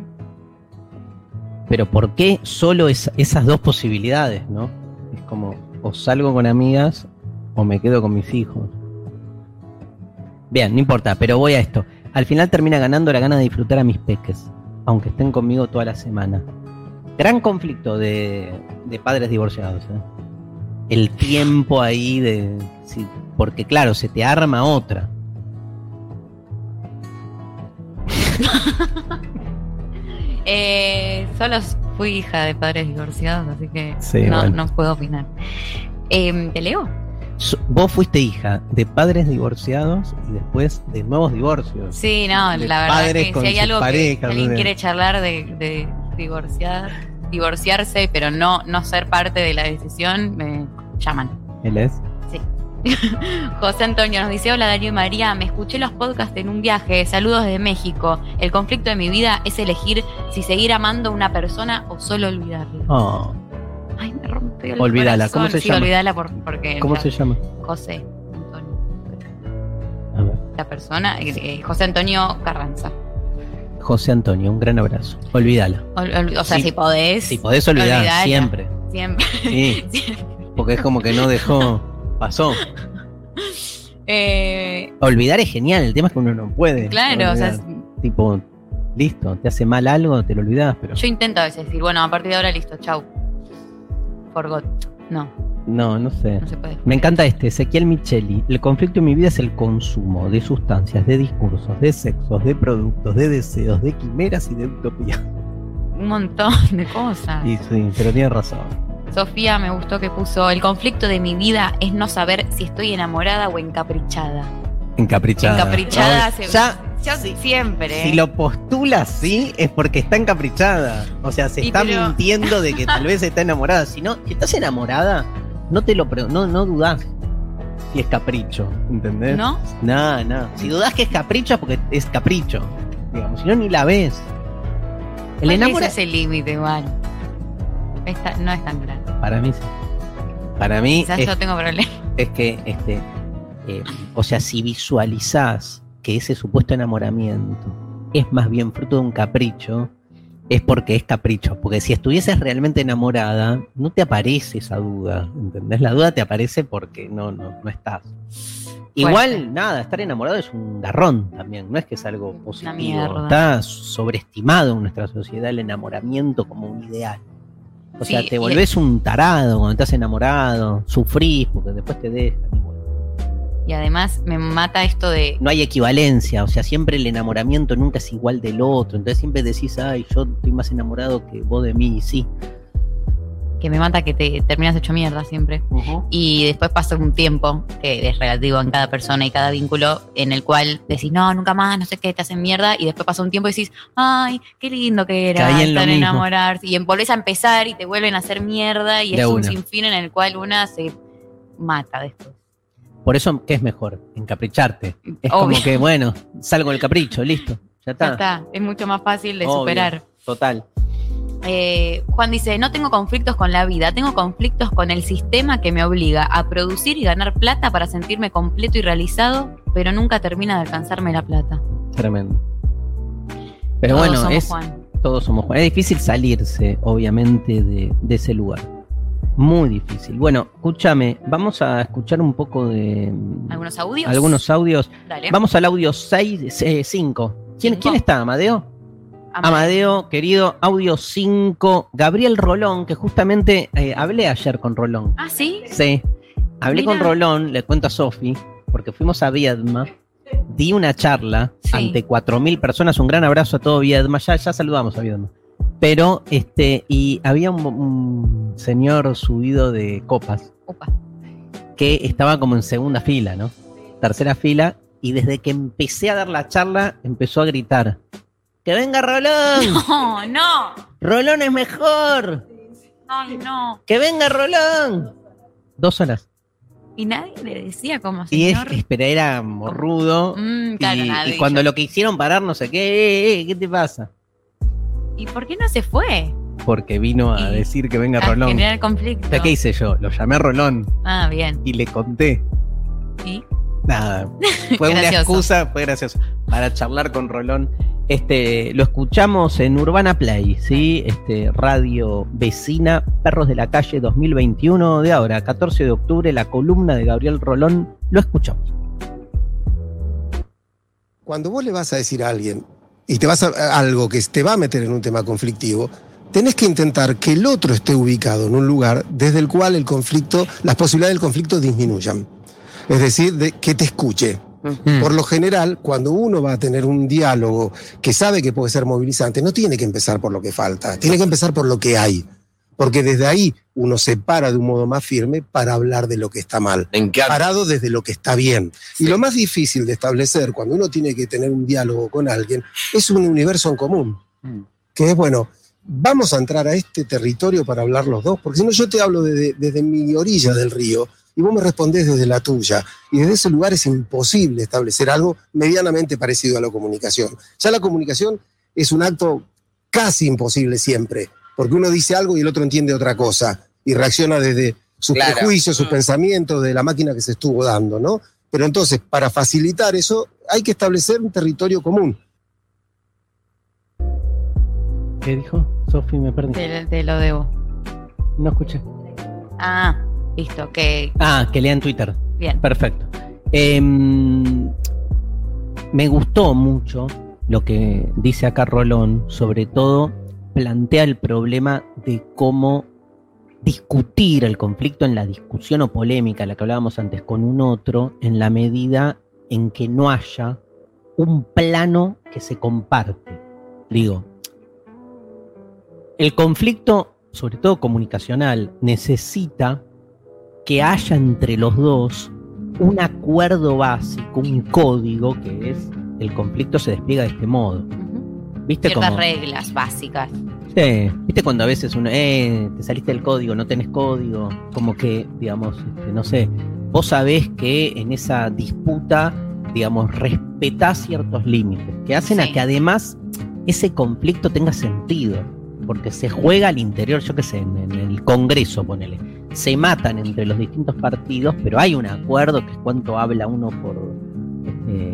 Pero ¿por qué solo es- esas dos posibilidades, no? Es como, o salgo con amigas o me quedo con mis hijos. Bien, no importa, pero voy a esto. Al final termina ganando la gana de disfrutar a mis peques, aunque estén conmigo toda la semana. Gran conflicto de, de padres divorciados. ¿eh? El tiempo ahí de... sí, porque claro, se te arma otra. (laughs) Eh, solo fui hija de padres divorciados, así que Sí, no, bueno. no puedo opinar. Eh, ¿Te leo? So- Vos fuiste hija de padres divorciados y después de nuevos divorcios. Sí, no, De la verdad es que si hay algo que alguien quiere charlar de, de divorciar, divorciarse, pero no, no ser parte de la decisión, me llaman. Él es. (laughs) José Antonio nos dice, hola Darío y María, me escuché los podcasts en un viaje, saludos desde México. El conflicto de mi vida es elegir si seguir amando a una persona o solo olvidarla. Oh, Ay, me rompió el Olvídala, corazón. ¿cómo se Sí, llama? olvídala por- porque ¿Cómo se llama? José Antonio. A ver. La persona, eh, eh, José Antonio Carranza. José Antonio, un gran abrazo. Olvídala. Ol- ol- o sea, Sí. si podés. Si podés olvidar, Olvidala. siempre. Siempre. Sí, (laughs) siempre. porque es como que no dejó. Pasó. Eh, Olvidar es genial, el tema es que uno no puede. claro, o sea. Tipo, listo, te hace mal algo, te lo olvidás, pero. yo intento a veces decir, bueno, a partir de ahora listo, chau. Forgot. No, No, no sé. no se puede. Me encanta este, Ezequiel Micheli. El conflicto en mi vida es el consumo de sustancias, de discursos, de sexos, de productos, de deseos, de quimeras y de utopía. Un montón de cosas. Y sí, pero tiene razón. Sofía me gustó que puso, el conflicto de mi vida es no saber si estoy enamorada o encaprichada. Encaprichada. Encaprichada Ay, se- ya, Yo sí. siempre. Si lo postula así, es porque está encaprichada. O sea, se Y está pero- mintiendo de que tal vez está enamorada. Si no, si estás enamorada, no te lo no, no dudás si es capricho, ¿entendés? ¿No? No, no. Si dudás que es capricho, es porque es capricho. Digamos, si no, ni la ves. El ¿Cuál enamora... es ese límite igual? Esta- no es tan grande. Para mí sí. Para mí Quizás es, yo tengo problemas. es que, este, eh, o sea, si visualizás que ese supuesto enamoramiento es más bien fruto de un capricho, es porque es capricho. Porque si estuvieses realmente enamorada, no te aparece esa duda, ¿entendés? La duda te aparece porque no, no, no estás. Igual, nada, estar enamorado es un garrón también, no es que es algo positivo. Está sobreestimado en nuestra sociedad el enamoramiento como un ideal. O sea, te volvés un tarado cuando estás enamorado, sufrís porque después te dejan. bueno. Y además me mata esto de. No hay equivalencia, o sea, siempre el enamoramiento nunca es igual del otro. Entonces siempre decís, ay, yo estoy más enamorado que vos de mí, y sí. que me mata que te terminas hecho mierda siempre. Y después pasa un tiempo, que es relativo en cada persona y cada vínculo, en el cual decís, no, nunca más, no sé qué, te hacen mierda. Y después pasa un tiempo y decís, ay, qué lindo que era Caí en estar enamorarse. Y volvés a empezar y te vuelven a hacer mierda. Y De es un sinfín en el cual una se mata después. Por eso, ¿qué es mejor? Encapricharte. Es Obvio. como que, bueno, salgo del capricho, listo. Ya está. Ya está, es mucho más fácil de Obvio. superar. Total. Eh, Juan dice, no tengo conflictos con la vida, tengo conflictos con el sistema que me obliga a producir y ganar plata para sentirme completo y realizado, pero nunca termina de alcanzarme la plata. Tremendo. Pero Todos bueno, somos es, Juan. todos somos Juan. Es difícil salirse, obviamente, de, de ese lugar. Muy difícil. Bueno, escúchame, vamos a escuchar un poco de mm, ¿Algunos audios? algunos audios. Dale. Vamos al audio 6, 5. ¿Quién, Cinco. ¿Quién está, Amadeo? Ama- Amadeo, querido, audio 5. Gabriel Rolón, que justamente eh, hablé ayer con Rolón. Ah, sí. Sí. Hablé Mira. con Rolón, le cuento a Sofi, porque fuimos a Viedma, di una charla Sí. ante 4.000 personas. Un gran abrazo a todo Viedma. Ya, ya saludamos a Viedma. Pero, este, y había un, un señor subido de copas Upa. que estaba como en segunda fila, ¿no? Tercera fila, y desde que empecé a dar la charla, empezó a gritar: ¡Que venga Rolón! (laughs) No, no. ¡Rolón es mejor! Ay, no. ¡Que venga Rolón! Dos horas. Y nadie le decía como Y es señor. que espera, era morrudo. Mm, claro, y, y cuando lo que hicieron parar, no sé qué, eh, eh, ¿qué te pasa? ¿Y por qué no se fue? Porque vino a Y- decir que venga A Rolón. generar conflicto. O sea, ¿Qué hice yo? Lo llamé a Rolón Ah, bien. y le conté. ¿Y? Nada. (laughs) Fue una excusa, fue gracioso. Para charlar con Rolón. Este, lo escuchamos en Urbana Play, ¿sí? Este, radio vecina, Perros de la Calle 2021 de ahora, 14 de octubre, la columna de Gabriel Rolón. Lo escuchamos. cuando vos le vas a decir a alguien y te vas a, a algo que te va a meter en un tema conflictivo, tenés que intentar que el otro esté ubicado en un lugar desde el cual el conflicto, las posibilidades del conflicto disminuyan. Es decir, de que te escuche. Mm. Por lo general, cuando uno va a tener un diálogo que sabe que puede ser movilizante, no tiene que empezar por lo que falta, tiene que empezar por lo que hay. Porque desde ahí uno se para de un modo más firme para hablar de lo que está mal. Parado desde lo que está bien. Y lo más difícil de establecer cuando uno tiene que tener un diálogo con alguien es un universo en común. Que es, bueno, vamos a entrar a este territorio para hablar los dos, porque si no yo te hablo desde, desde mi orilla del río y vos me respondés desde la tuya. Y desde ese lugar es imposible establecer algo medianamente parecido a la comunicación. Ya la comunicación es un acto casi imposible siempre, porque uno dice algo y el otro entiende otra cosa y reacciona desde sus Claro. prejuicios, sus Mm. pensamientos, de la máquina que se estuvo dando, ¿no? Pero entonces, para facilitar eso, hay que establecer un territorio común. ¿Qué dijo? Sofi, me perdí. Te, te lo debo. No escuché. Ah, listo, que Ah, que lea en Twitter. bien. Perfecto. Em, me gustó mucho lo que dice acá Rolón, sobre todo plantea el problema de cómo discutir el conflicto en la discusión o polémica, la que hablábamos antes, con un otro, en la medida en que no haya un plano que se comparte. Digo, el conflicto, sobre todo comunicacional, necesita que haya entre los dos un acuerdo básico, un código que es el conflicto se despliega de este modo. ¿Viste Ciertas reglas básicas. Sí, ¿viste cuando a veces uno, eh, te saliste del código, no tenés código? Como que, digamos, este, no sé, vos sabés que en esa disputa, digamos, respetás ciertos límites, que hacen a que además ese conflicto tenga sentido, porque se juega al interior, yo qué sé, en, en el Congreso, ponele. Se matan entre los distintos partidos, pero hay un acuerdo que es cuánto habla uno por este,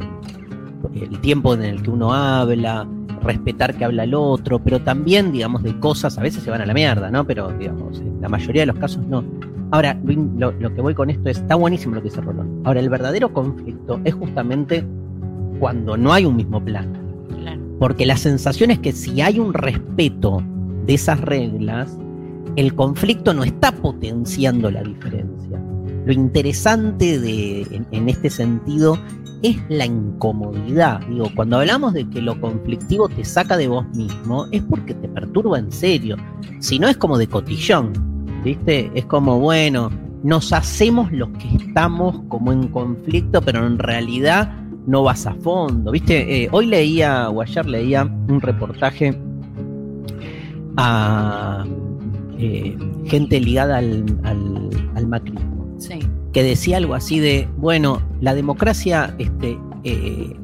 el tiempo en el que uno habla, respetar que habla el otro, pero también, digamos, de cosas, a veces se van a la mierda, ¿no? Pero, digamos, en la mayoría de los casos no. Ahora, lo, que voy con esto es, está buenísimo lo que dice Rolón. Ahora, el verdadero conflicto es justamente cuando no hay un mismo. Claro. Porque la sensación es que si hay un respeto de esas reglas, el conflicto no está potenciando la diferencia. Lo interesante de, en, en este sentido es la incomodidad. Digo, cuando hablamos de que lo conflictivo te saca de vos mismo, es porque te perturba en serio. Si no es como de cotillón, ¿viste? Es como, bueno, nos hacemos los que estamos como en conflicto, pero en realidad no vas a fondo, ¿viste? Eh, hoy leía, o ayer leía un reportaje a eh, gente ligada al, al, al macrismo Sí. Que decía algo así de, bueno, la democracia, este, eh,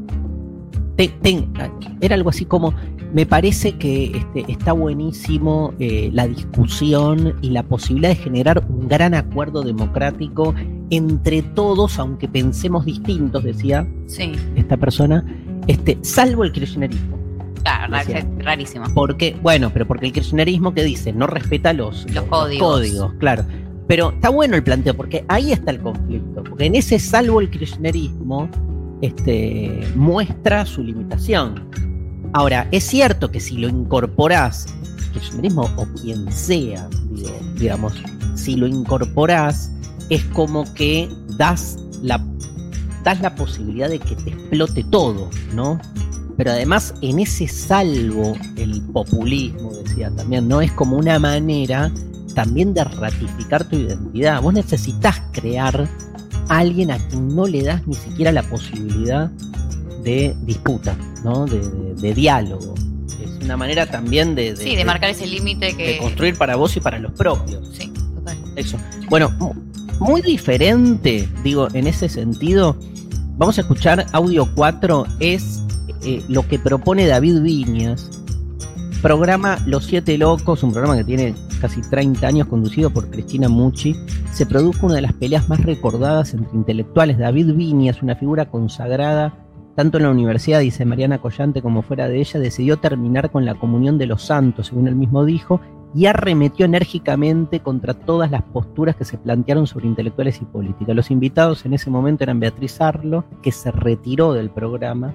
ten- era algo así como, me parece que este, está buenísimo eh, la discusión y la posibilidad de generar un gran acuerdo democrático entre todos, aunque pensemos distintos, decía Sí. esta persona, este, salvo el kirchnerismo. Claro, Decía. rarísimo. Porque, bueno, pero porque el kirchnerismo que dice no respeta los, Los códigos. códigos, claro. Pero está bueno el planteo, porque ahí está el conflicto. Porque en ese salvo el kirchnerismo este, muestra su limitación. Ahora, es cierto que si lo incorporás, kirchnerismo o quien sea, digamos, si lo incorporás, es como que das la, das la posibilidad de que te explote todo, ¿no? Pero además, en ese salvo, el populismo, decía también, ¿no? Es como una manera también de ratificar tu identidad. Vos necesitas crear a alguien a quien no le das ni siquiera la posibilidad de disputa, ¿no? De, de- de diálogo. Es una manera también de, de- Sí, de marcar ese límite de que. construir para vos y para los propios. Sí, total. Eso. Bueno, mu- muy diferente, digo, en ese sentido. Vamos a escuchar audio 4, es eh, lo que propone David Viñas. Programa Los Siete Locos, un programa que tiene casi 30 años conducido por Cristina Mucci. Se produjo una de las peleas más recordadas entre intelectuales. David Viñas, una figura consagrada tanto en la universidad, dice Mariana Collante, como fuera de ella, decidió terminar con la comunión de los santos, según él mismo dijo, y arremetió enérgicamente contra todas las posturas que se plantearon sobre intelectuales y política. Los invitados en ese momento eran Beatriz Arlo, que se retiró del programa,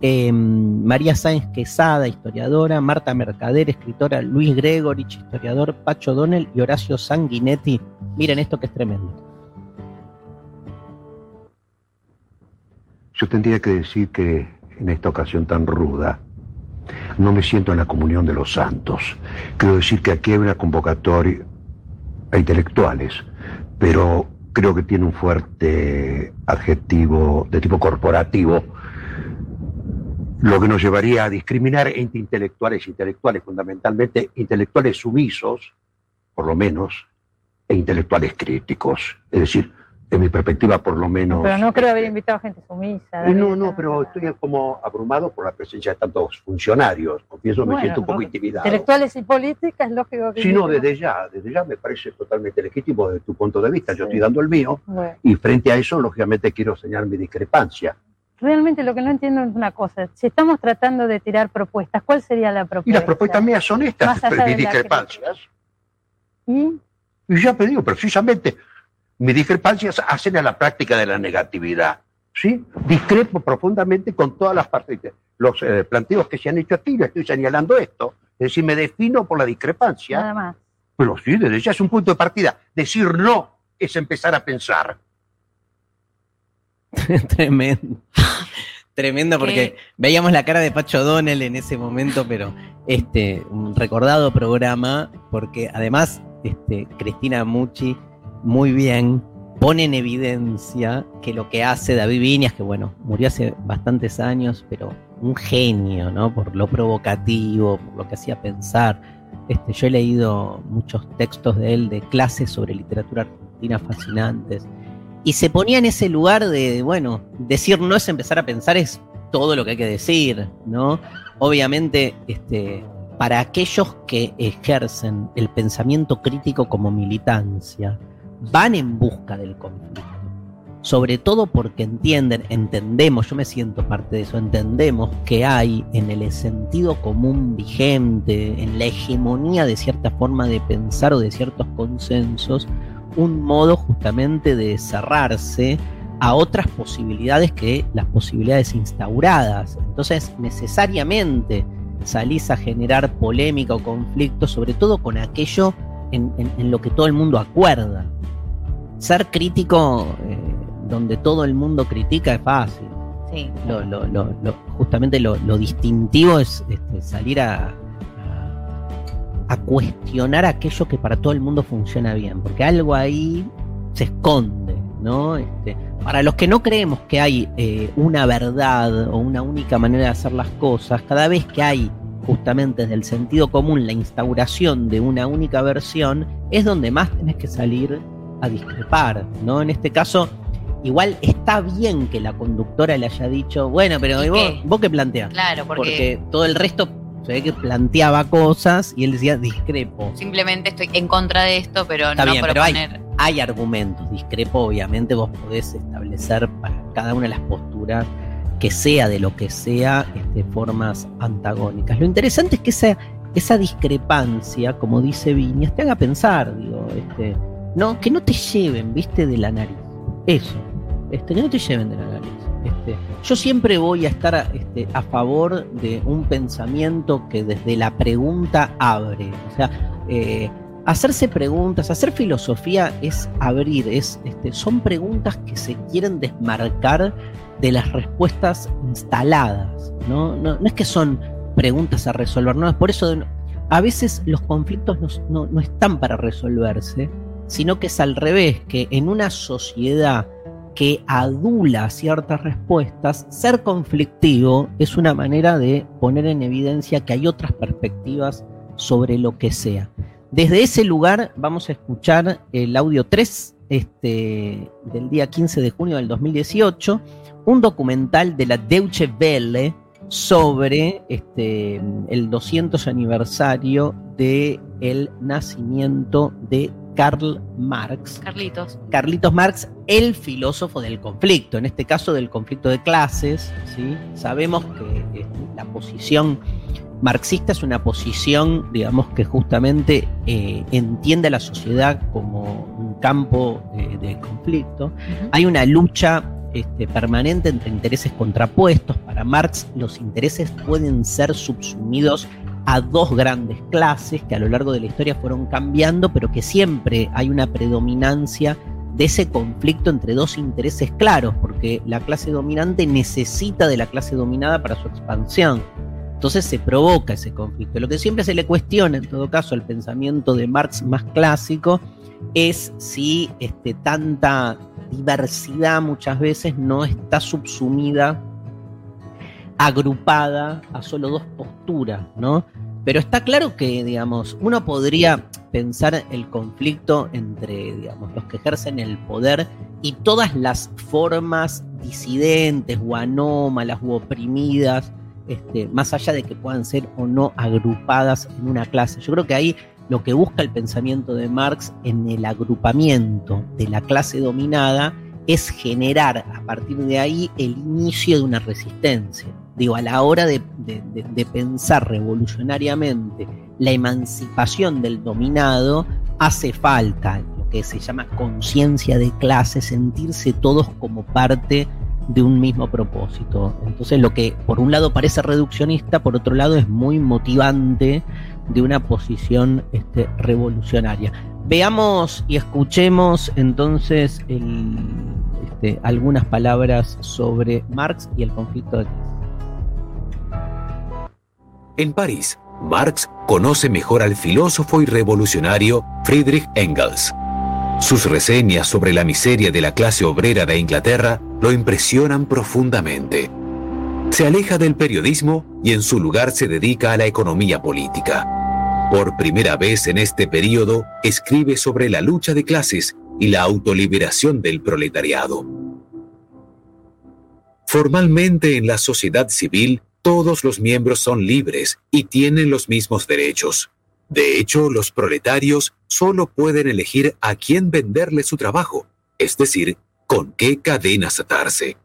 eh, María Sáenz Quesada, historiadora, Marta Mercader, escritora, Luis Gregorich, historiador, Pacho Donnell y Horacio Sanguinetti. Miren esto que es tremendo. Yo tendría que decir que en esta ocasión tan ruda, no me siento en la comunión de los santos. Quiero decir que aquí hay una convocatoria a intelectuales, pero creo que tiene un fuerte adjetivo de tipo corporativo, lo que nos llevaría a discriminar entre intelectuales e intelectuales, fundamentalmente intelectuales sumisos, por lo menos, e intelectuales críticos. Es decir, en mi perspectiva, por lo menos. Pero no creo haber invitado gente sumisa. No, no, pero estoy como abrumado por la presencia de tantos funcionarios. Confieso, me Bueno, siento un poco intimidado. Intelectuales y políticas, lógico que. Sí, no, desde ya, desde ya me parece totalmente legítimo desde tu punto de vista. Yo estoy dando el mío Bueno, y frente a eso, lógicamente, quiero señalar mi discrepancia. Realmente lo que no entiendo es una cosa. Si estamos tratando de tirar propuestas, ¿cuál sería la propuesta? Y las propuestas mías son estas, Más allá pero mis de la discrepancias. ¿Y? Y ya te digo, precisamente, mis discrepancias hacen a la práctica de la negatividad. ¿Sí? Discrepo profundamente con todas las partes. Los eh, planteos que se han hecho aquí, le estoy señalando esto. Es decir, me defino por la discrepancia. Nada más. Pero sí, desde ya es un punto de partida. Decir no es empezar a pensar. (laughs) Tremendo. Tremendo porque ¿Qué? veíamos la cara de Pacho Donnell en ese momento, pero este, un recordado programa, porque además este, Cristina Mucci muy bien pone en evidencia que lo que hace David Viñas, que bueno, murió hace bastantes años, pero un genio, ¿no? Por lo provocativo, por lo que hacía pensar. Este, yo he leído muchos textos de él de clases sobre literatura argentina fascinantes. Y se ponía en ese lugar de, bueno, decir no es empezar a pensar, es todo lo que hay que decir, ¿no? Obviamente, este, para aquellos que ejercen el pensamiento crítico como militancia, van en busca del conflicto. Sobre todo porque entienden, entendemos, yo me siento parte de eso, entendemos que hay en el sentido común vigente, en la hegemonía de cierta forma de pensar o de ciertos consensos, un modo justamente de cerrarse a otras posibilidades que las posibilidades instauradas. Entonces, necesariamente salís a generar polémica o conflicto, sobre todo con aquello en, en- en lo que todo el mundo acuerda. Ser crítico eh, donde todo el mundo critica es fácil. Sí. Lo- lo- lo- lo- justamente lo, lo distintivo es este, salir a, a, cuestionar aquello que para todo el mundo funciona bien, porque algo ahí se esconde, ¿no? Este, para los que no creemos que hay eh, una verdad o una única manera de hacer las cosas, cada vez que hay justamente desde el sentido común la instauración de una única versión, es donde más tenés que salir a discrepar, ¿no? En este caso, igual está bien que la conductora le haya dicho, bueno, pero ¿Y ¿y vos, qué? vos qué planteás? Claro, porque, Porque todo el resto se ve que planteaba cosas y él decía discrepo. simplemente estoy en contra de esto, pero Está no bien, pero hay- proponer. Hay argumentos, discrepo, obviamente vos podés establecer para cada una de las posturas que sea de lo que sea, este, formas antagónicas. Lo interesante es que esa, esa discrepancia, como dice Viñas, te haga pensar, digo, este, no, que no te lleven, viste, de la nariz. Eso, este, que no te lleven de la nariz. Este, yo siempre voy a estar este, a favor de un pensamiento que desde la pregunta abre. O sea, eh, hacerse preguntas, hacer filosofía es abrir, es, este, son preguntas que se quieren desmarcar de las respuestas instaladas. No, no, es que son preguntas a resolver, no, es por eso a veces los conflictos no, no- no están para resolverse, sino que es al revés, que en una sociedad que adula ciertas respuestas, ser conflictivo es una manera de poner en evidencia que hay otras perspectivas sobre lo que sea. Desde ese lugar vamos a escuchar el audio 3 este, del día 15 de junio del 2018, un documental de la Deutsche Welle sobre este, el 200 aniversario de el nacimiento de Karl Marx. Carlitos. Carlitos Marx, el filósofo del conflicto, en este caso del conflicto de clases. ¿sí? Sabemos que este, la posición marxista es una posición, digamos, que justamente eh, entiende a la sociedad como un campo eh, de conflicto. Hay una lucha este, permanente entre intereses contrapuestos. Para Marx los intereses pueden ser subsumidos a dos grandes clases que a lo largo de la historia fueron cambiando, pero que siempre hay una predominancia de ese conflicto entre dos intereses claros, porque la clase dominante necesita de la clase dominada para su expansión. Entonces se provoca ese conflicto. Lo que siempre se le cuestiona, en todo caso, al pensamiento de Marx más clásico, es si este, tanta diversidad muchas veces no está subsumida, agrupada a solo dos posturas, ¿no? Pero está claro que, digamos, uno podría pensar el conflicto entre, digamos, los que ejercen el poder y todas las formas disidentes o anómalas u oprimidas, este, más allá de que puedan ser o no agrupadas en una clase. Yo creo que ahí lo que busca el pensamiento de Marx en el agrupamiento de la clase dominada es generar a partir de ahí el inicio de una resistencia. Digo, a la hora de, pensar revolucionariamente la emancipación del dominado, hace falta lo que se llama conciencia de clase, sentirse todos como parte de un mismo propósito. Entonces lo que por un lado parece reduccionista, por otro lado es muy motivante de una posición este, revolucionaria. Veamos y escuchemos entonces este, algunas palabras sobre Marx y el conflicto de. En París, Marx conoce mejor al filósofo y revolucionario Friedrich Engels. Sus reseñas sobre la miseria de la clase obrera de Inglaterra lo impresionan profundamente. Se aleja del periodismo y en su lugar se dedica a la economía política. Por primera vez en este periodo escribe sobre la lucha de clases y la autoliberación del proletariado. Formalmente en la sociedad civil, todos los miembros son libres y tienen los mismos derechos. De hecho, los proletarios solo pueden elegir a quién venderle su trabajo, es decir, con qué cadenas atarse.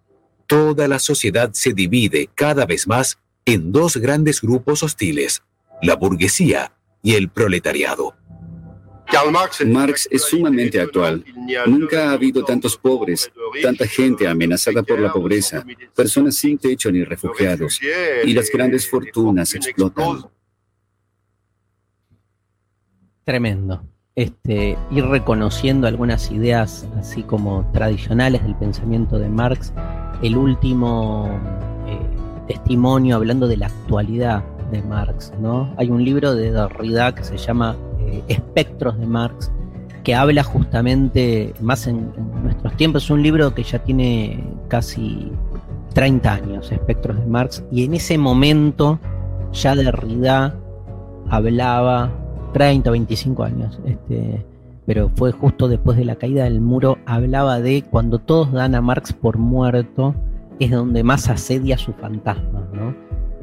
Toda la sociedad se divide cada vez más en dos grandes grupos hostiles, la burguesía y el proletariado. Marx es sumamente actual. Nunca ha habido tantos pobres, tanta gente amenazada por la pobreza, personas sin techo ni refugiados, y las grandes fortunas explotan. Tremendo. Este, ir reconociendo algunas ideas así como tradicionales del pensamiento de Marx. El último eh, testimonio hablando de la actualidad de Marx, ¿no? Hay un libro de Derrida que se llama eh, Espectros de Marx, que habla justamente, más en, nuestros tiempos, es un libro que ya tiene casi 30 años, Espectros de Marx, y en ese momento ya Derrida hablaba 30 o 25 años, este, pero fue justo después de la caída del muro, hablaba de cuando todos dan a Marx por muerto, es donde más asedia su fantasma, ¿no?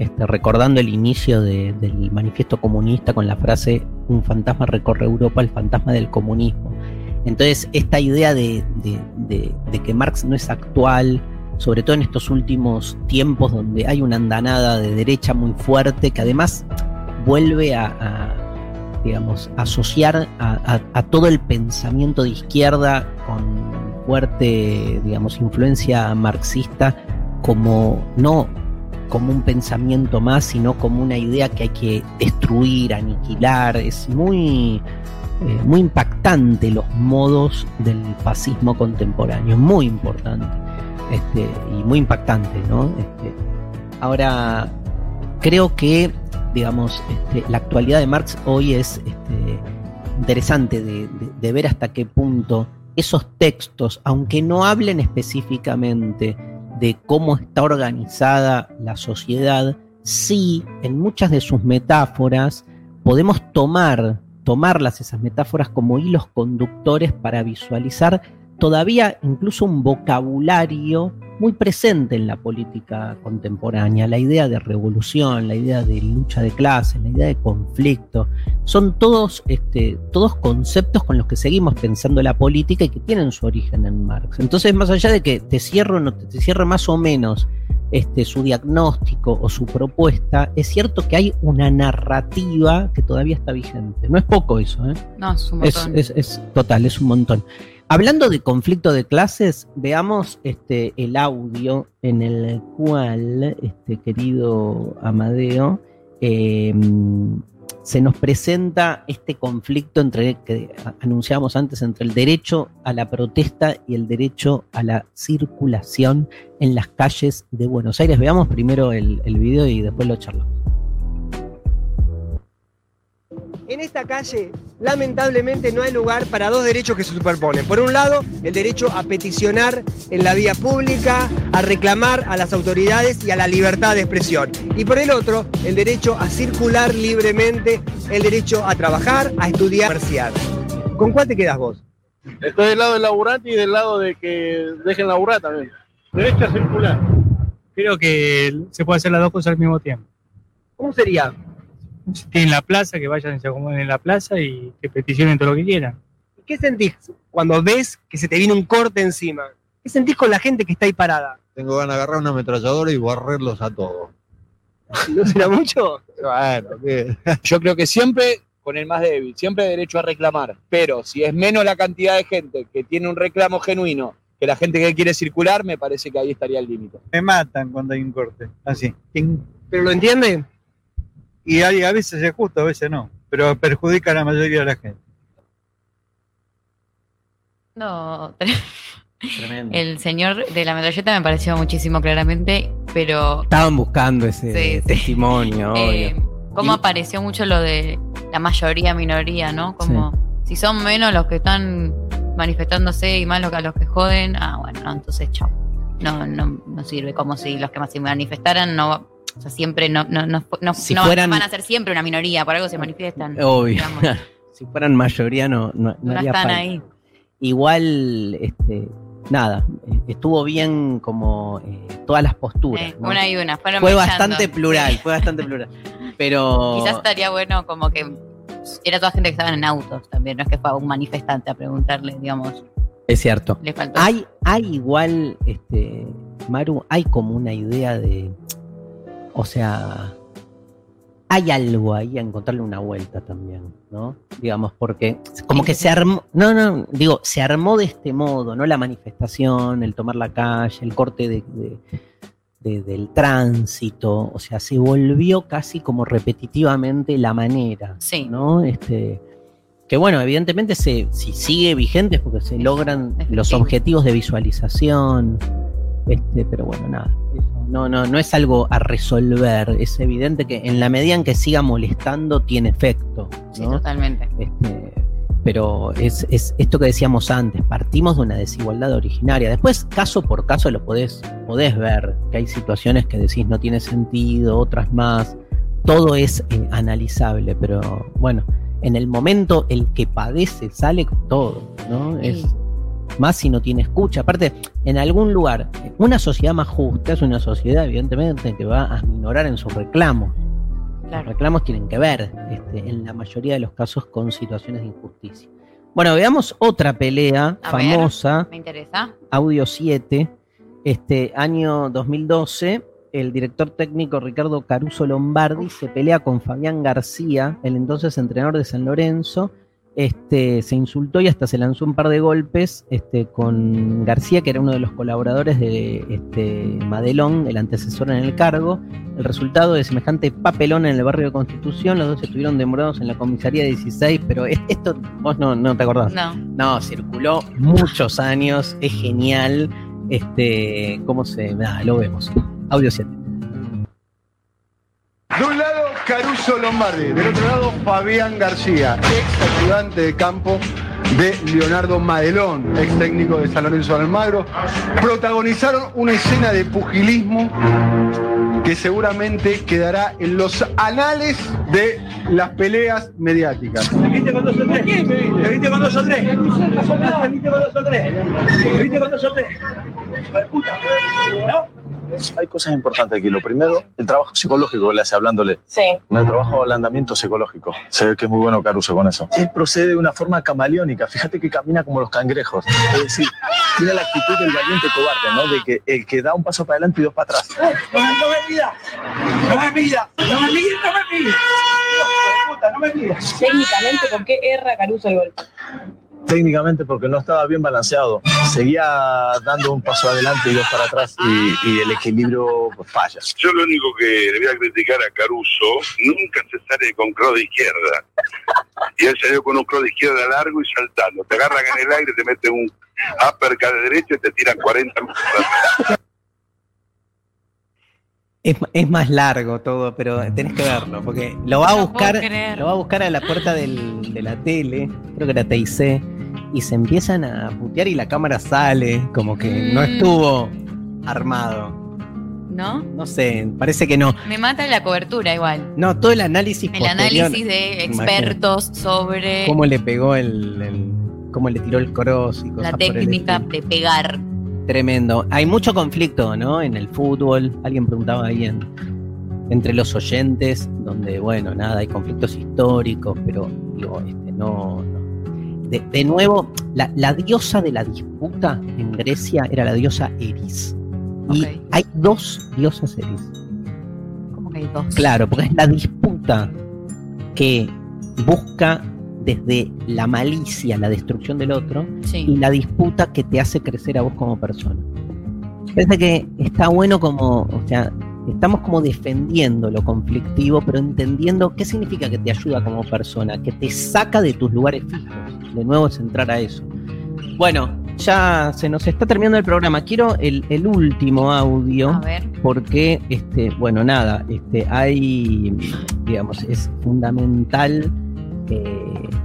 Este, recordando el inicio del manifiesto comunista con la frase un fantasma recorre Europa, el fantasma del comunismo. Entonces, esta idea de, que Marx no es actual, sobre todo en estos últimos tiempos donde hay una andanada de derecha muy fuerte, que además vuelve a asociar a, todo el pensamiento de izquierda con fuerte, influencia marxista como no como un pensamiento más, sino como una idea que hay que destruir, aniquilar. Es muy, eh, muy impactante los modos del fascismo contemporáneo, muy importante este, y muy impactante, ¿no? Este, ahora, creo que digamos, este, la actualidad de Marx hoy es interesante de, ver hasta qué punto esos textos, aunque no hablen específicamente de cómo está organizada la sociedad, sí, en muchas de sus metáforas podemos tomar, tomarlas esas metáforas como hilos conductores para visualizar todavía incluso un vocabulario muy presente en la política contemporánea, la idea de revolución, la idea de lucha de clases, la idea de conflicto, son todos, este, todos conceptos con los que seguimos pensando la política y que tienen su origen en Marx. Entonces, más allá de que te cierro no te, cierre más o menos este, su diagnóstico o su propuesta, es cierto que hay una narrativa que todavía está vigente. No es poco eso, ¿eh? No, es un montón. es total, es un montón. Hablando de conflicto de clases, veamos este, el audio en el cual, este, querido Amadeo, eh, se nos presenta este conflicto entre que anunciábamos antes entre el derecho a la protesta y el derecho a la circulación en las calles de Buenos Aires. Veamos primero el, el video y después lo charlamos. En esta calle, lamentablemente, no hay lugar para dos derechos que se superponen. Por un lado, el derecho a peticionar en la vía pública, a reclamar a las autoridades y a la libertad de expresión. Y por el otro, el derecho a circular libremente, el derecho a trabajar, a estudiar, a comerciar. ¿Con cuál te quedas vos? Estoy del lado del laburante y del lado de que dejen laburar también. Derecho a circular. Creo que se puede hacer las dos cosas al mismo tiempo. ¿Cómo sería? Si tienen la plaza, que vayan y se acomoden en la plaza y que peticionen todo lo que quieran. ¿Qué sentís cuando ves que se te viene un corte encima? ¿Qué sentís con la gente que está ahí parada? Tengo ganas de agarrar una ametralladora y barrerlos a todos. ¿No será mucho? Bueno, ¿qué? Yo creo que siempre con el más débil, siempre hay derecho a reclamar, pero si es menos la cantidad de gente que tiene un reclamo genuino que la gente que quiere circular, me parece que ahí estaría el límite. Me matan cuando hay un corte, así. ¿Pero lo entiende? Y hay- a veces es justo, a veces no, pero perjudica a la mayoría de la gente. No, (laughs) Tremendo. el señor de la metralleta me pareció muchísimo claramente, pero Estaban buscando ese Sí, sí. testimonio, eh, cómo Y- apareció mucho lo de la mayoría, minoría, ¿no? Como si son menos los que están manifestándose y más los que a los que joden, ah, bueno, no, entonces chao. No, no, no sirve como si los que más se manifestaran no, o sea, siempre no, no, no, no, Si no fueran- van a ser siempre una minoría, por algo se manifiestan. Obvio. (laughs) si fueran mayoría no, no, no No haría están falta. ahí. Igual, este, nada, estuvo bien como eh, todas las posturas. Eh. Una y una. fueron Fue bastante plural, fue bastante (laughs) plural. Pero Quizás estaría bueno como que era toda gente que estaban en autos también, no es que fue a un manifestante a preguntarle, digamos, es cierto. le faltó. Hay, hay igual, este, Maru, hay como una idea de, o sea, hay algo ahí a encontrarle una vuelta también, ¿no? Digamos, porque como que se armó, no, no, digo, se armó de este modo, ¿no? La manifestación, el tomar la calle, el corte de, de- de- del tránsito, o sea, se volvió casi como repetitivamente la manera, Sí. ¿no? Este, que bueno, evidentemente se, si sigue vigente es porque se logran los objetivos de visualización, este, pero bueno, nada, eso no, no, no es algo a resolver, es evidente que en la medida en que siga molestando tiene efecto, Sí, totalmente. Este, pero es, es esto que decíamos antes, partimos de una desigualdad originaria. Después, caso por caso, lo podés, podés ver, que hay situaciones que decís no tiene sentido, otras más. Todo es eh, analizable, pero bueno, en el momento el que padece sale con todo, ¿no? Es más si no tiene escucha. Aparte, en algún lugar, una sociedad más justa es una sociedad, evidentemente, que va a minorar en sus reclamos. Los reclamos tienen que ver, este, en la mayoría de los casos, con situaciones de injusticia. Bueno, veamos otra pelea A ver, famosa, me interesa. Audio 7, este año 2012. El director técnico Ricardo Caruso Lombardi se pelea con Fabián García, el entonces entrenador de San Lorenzo. Este, se insultó y hasta se lanzó un par de golpes este, con García, que era uno de los colaboradores de este, Madelón, el antecesor en el cargo. El resultado de semejante papelón en el barrio de Constitución, los dos estuvieron demorados en la comisaría 16, pero es- esto vos no, no te acordás. No. No, circuló muchos años, es genial. Este, ¿cómo se.? Nada, lo vemos. Audio 7. De un lado, Caruso Lombardi. Del otro lado, Fabián García, ex ayudante de campo de Leonardo Madelón, ex técnico de San Lorenzo de Almagro. Protagonizaron una escena de pugilismo que seguramente quedará en los anales de las peleas mediáticas. ¿Te viste con dos o tres? ¿Te viste con dos o tres? ¿Te viste con dos o tres? ¿Te viste con dos o tres? Puta, ¿no? Hay cosas importantes aquí. Lo primero, el trabajo psicológico que le hace hablándole. Sí. El trabajo de ablandamiento psicológico. Se ve que es muy bueno Caruso con eso. Él procede de una forma camaleónica. Fíjate que camina como los cangrejos. Es decir, tiene la actitud del valiente cobarde, ¿no? De que el que da un paso para adelante y dos para atrás. No, no me pidas. No me pidas. No me pidas, no me pidas. Puta, no me pidas. Técnicamente, ¿por qué erra Caruso el golpe? Técnicamente porque no estaba bien balanceado. Seguía dando un paso adelante y dos para atrás y, el equilibrio falla. Yo lo único que le voy a criticar a Caruso, nunca se sale con cross de izquierda. Y él salió con un cross de izquierda largo y saltando. Te agarran en el aire, te meten un uppercut de derecha y te tiran 40 metros. Es, es más largo todo, pero tenés que verlo, porque lo va a buscar, lo va a buscar a la puerta del- de la tele, creo que era TIC, y se empiezan a putear y la cámara sale, como que no Mm. estuvo armado. ¿No? No sé, parece que no. Me mata la cobertura igual. No, todo el análisis El análisis de imagínate, expertos sobre Cómo le pegó el, el- cómo le tiró el cross y cosas la por el técnica de pegar. Tremendo. Hay mucho conflicto, ¿no? En el fútbol. Alguien preguntaba ahí en, entre los oyentes, donde, bueno, nada, hay conflictos históricos, pero digo, este, no. no. De, de nuevo, la, la diosa de la disputa en Grecia era la diosa Eris. Y hay dos diosas Eris. Como que hay dos. Claro, porque es la disputa que busca desde la malicia la destrucción del otro Sí. y la disputa que te hace crecer a vos como persona. Parece que está bueno como, o sea, estamos como defendiendo lo conflictivo, pero entendiendo qué significa que te ayuda como persona, que te saca de tus lugares fijos. De nuevo es entrar a eso. Bueno, ya se nos está terminando el programa. Quiero el, el último audio A ver. porque, este, bueno, nada, este, hay, digamos, es fundamental,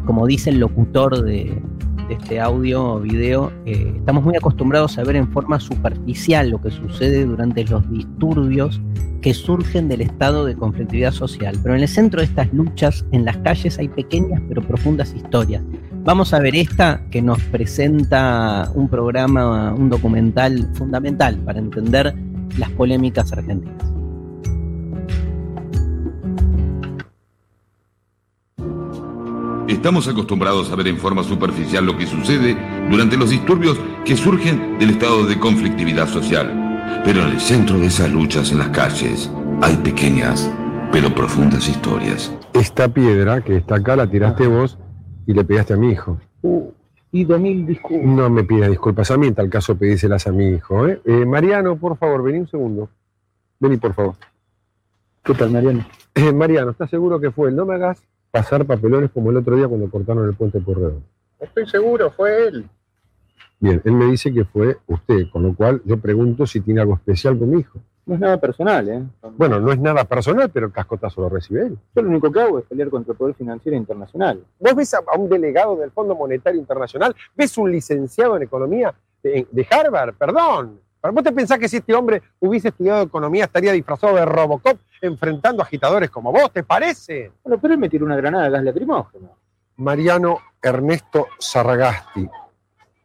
como dice el locutor de, de este audio o video, eh, estamos muy acostumbrados a ver en forma superficial lo que sucede durante los disturbios que surgen del estado de conflictividad social. Pero en el centro de estas luchas, en las calles, hay pequeñas pero profundas historias. Vamos a ver esta que nos presenta un programa, un documental fundamental para entender las polémicas argentinas. Estamos acostumbrados a ver en forma superficial lo que sucede durante los disturbios que surgen del estado de conflictividad social. Pero en el centro de esas luchas en las calles hay pequeñas pero profundas historias. Esta piedra que está acá la tiraste vos y le pegaste a mi hijo. Pido mil disculpas. No me pidas disculpas a mí, en tal caso pedíselas a mi hijo. ¿eh? Eh, Mariano, por favor, vení un segundo. Vení, por favor. ¿Qué tal, Mariano? Eh, Mariano, ¿estás seguro que fue él? No me hagas pasar papelones como el otro día cuando cortaron el puente por Redón. Estoy seguro, fue él. Bien, él me dice que fue usted, con lo cual yo pregunto si tiene algo especial con mi hijo. No es nada personal, ¿eh? Bueno, no es nada personal, pero el cascotazo lo recibe él. Yo lo único que hago es pelear contra el Poder Financiero Internacional. ¿Vos ves a, a un delegado del Fondo Monetario Internacional? ¿Ves un licenciado en economía de, de Harvard? Perdón. ¿Vos te pensás que si este hombre hubiese estudiado economía estaría disfrazado de Robocop enfrentando agitadores como vos? ¿Te parece? Bueno, pero él me tiró una granada de gas lacrimógeno. Mariano Ernesto Sarragasti,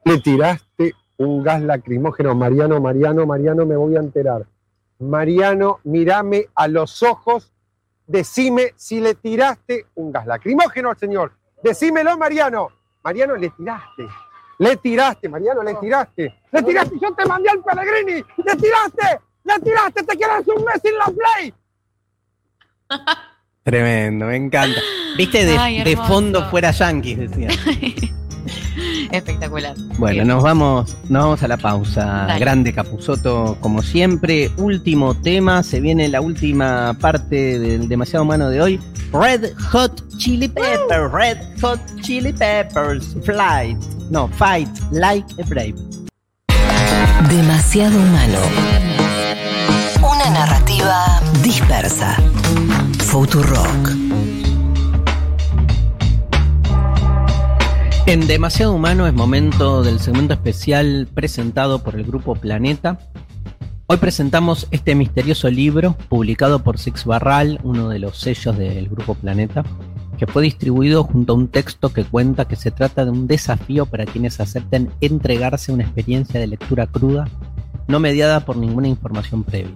le tiraste un gas lacrimógeno. Mariano, Mariano, Mariano, me voy a enterar. Mariano, mírame a los ojos, decime si le tiraste un gas lacrimógeno al señor. Decímelo, Mariano. Mariano, le tiraste. Le tiraste, Mariano, le tiraste. Le tiraste, yo te mandé al Pellegrini. Le tiraste, le tiraste, te quedas un mes sin la play. (laughs) Tremendo, me encanta. Viste, de, Ay, de fondo fuera yanquis, decía. (laughs) (laughs) Espectacular. Bueno, nos vamos, nos vamos a la pausa. Dale. Grande Capuzoto, como siempre. Último tema, se viene la última parte del demasiado humano de hoy. Red Hot Chili Peppers, Red Hot Chili Peppers, Flight. No, Fight Like a Brave. Demasiado humano. Una narrativa dispersa. Futurock. En Demasiado Humano es momento del segmento especial presentado por el grupo Planeta. Hoy presentamos este misterioso libro publicado por Six Barral, uno de los sellos del grupo Planeta, que fue distribuido junto a un texto que cuenta que se trata de un desafío para quienes acepten entregarse a una experiencia de lectura cruda, no mediada por ninguna información previa.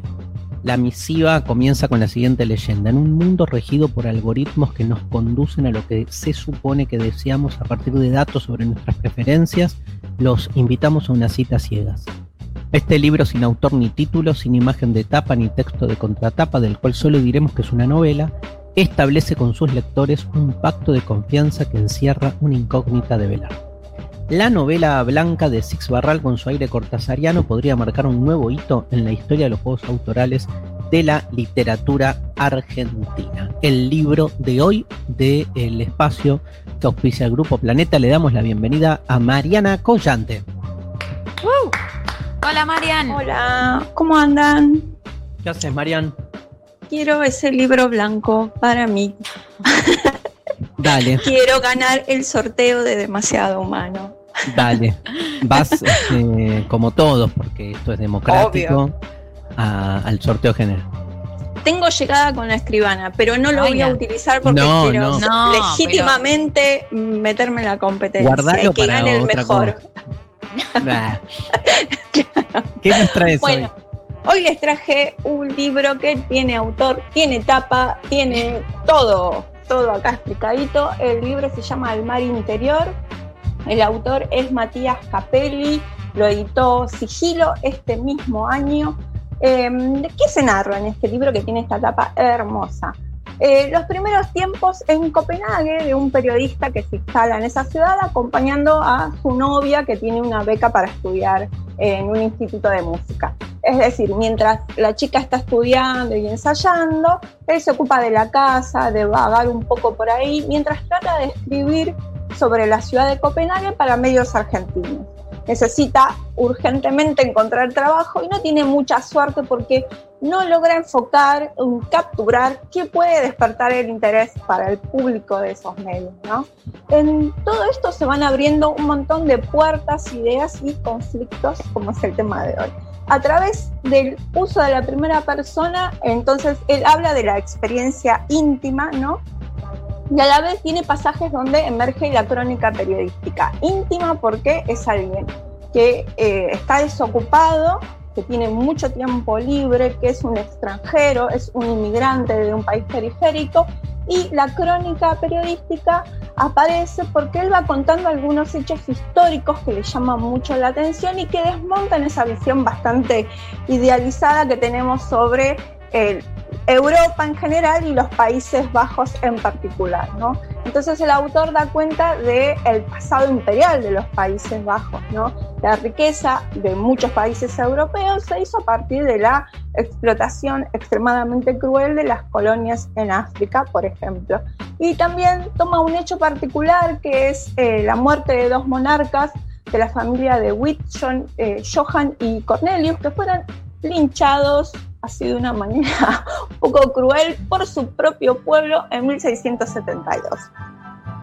La misiva comienza con la siguiente leyenda. En un mundo regido por algoritmos que nos conducen a lo que se supone que deseamos a partir de datos sobre nuestras preferencias, los invitamos a una cita ciegas. Este libro sin autor ni título, sin imagen de tapa ni texto de contratapa, del cual solo diremos que es una novela, establece con sus lectores un pacto de confianza que encierra una incógnita de velar. La novela blanca de Six Barral con su aire cortasariano podría marcar un nuevo hito en la historia de los juegos autorales de la literatura argentina. El libro de hoy de El Espacio que auspicia el Grupo Planeta. Le damos la bienvenida a Mariana Collante. Hola, Marian. Hola, ¿cómo andan? ¿Qué haces, Marian? Quiero ese libro blanco para mí. (laughs) Dale. (laughs) Quiero ganar el sorteo de Demasiado Humano. Dale. Vas (laughs) este, como todos, porque esto es democrático, a- al sorteo general. Tengo llegada con la escribana, pero no lo voy a utilizar porque No, quiero no. No, legítimamente meterme en la competencia Guardalo y que para gane el mejor. Nah. ¿Qué nos traes Bueno, hoy les traje un libro que tiene autor, tiene tapa, tiene todo, todo acá explicadito. El libro se llama El mar interior. El autor es Matías Capelli, lo editó Sigilo este mismo año. ¿De qué se narra en este libro que tiene esta tapa hermosa? Eh, los primeros tiempos en Copenhague de un periodista que se instala en esa ciudad acompañando a su novia que tiene una beca para estudiar en un instituto de música. Es decir, mientras la chica está estudiando y ensayando, él se ocupa de la casa, de vagar un poco por ahí, mientras trata de escribir sobre la ciudad de Copenhague para medios argentinos. Necesita urgentemente encontrar trabajo y no tiene mucha suerte porque no logra enfocar, capturar qué puede despertar el interés para el público de esos medios. En todo esto se van abriendo un montón de puertas, ideas y conflictos, como es el tema de hoy. A través del uso de la primera persona, entonces él habla de la experiencia íntima, ¿no? y a la vez tiene pasajes donde emerge la crónica periodística. Íntima porque es alguien que eh, está desocupado, que tiene mucho tiempo libre, que es un extranjero, es un inmigrante de un país periférico y la crónica periodística aparece porque él va contando algunos hechos históricos que le llaman mucho la atención y que desmontan esa visión bastante idealizada que tenemos sobre el, Europa en general y los Países Bajos en particular. ¿no? Entonces el autor da cuenta del el pasado imperial de los Países Bajos. ¿no? La riqueza de muchos países europeos se hizo a partir de la explotación extremadamente cruel de las colonias en África, por ejemplo. Y también toma un hecho particular que es eh, la muerte de dos monarcas de la familia de Whitson, eh, Johan y Cornelius, que fueron linchados así de una manera (laughs) un poco cruel por su propio pueblo en 1672.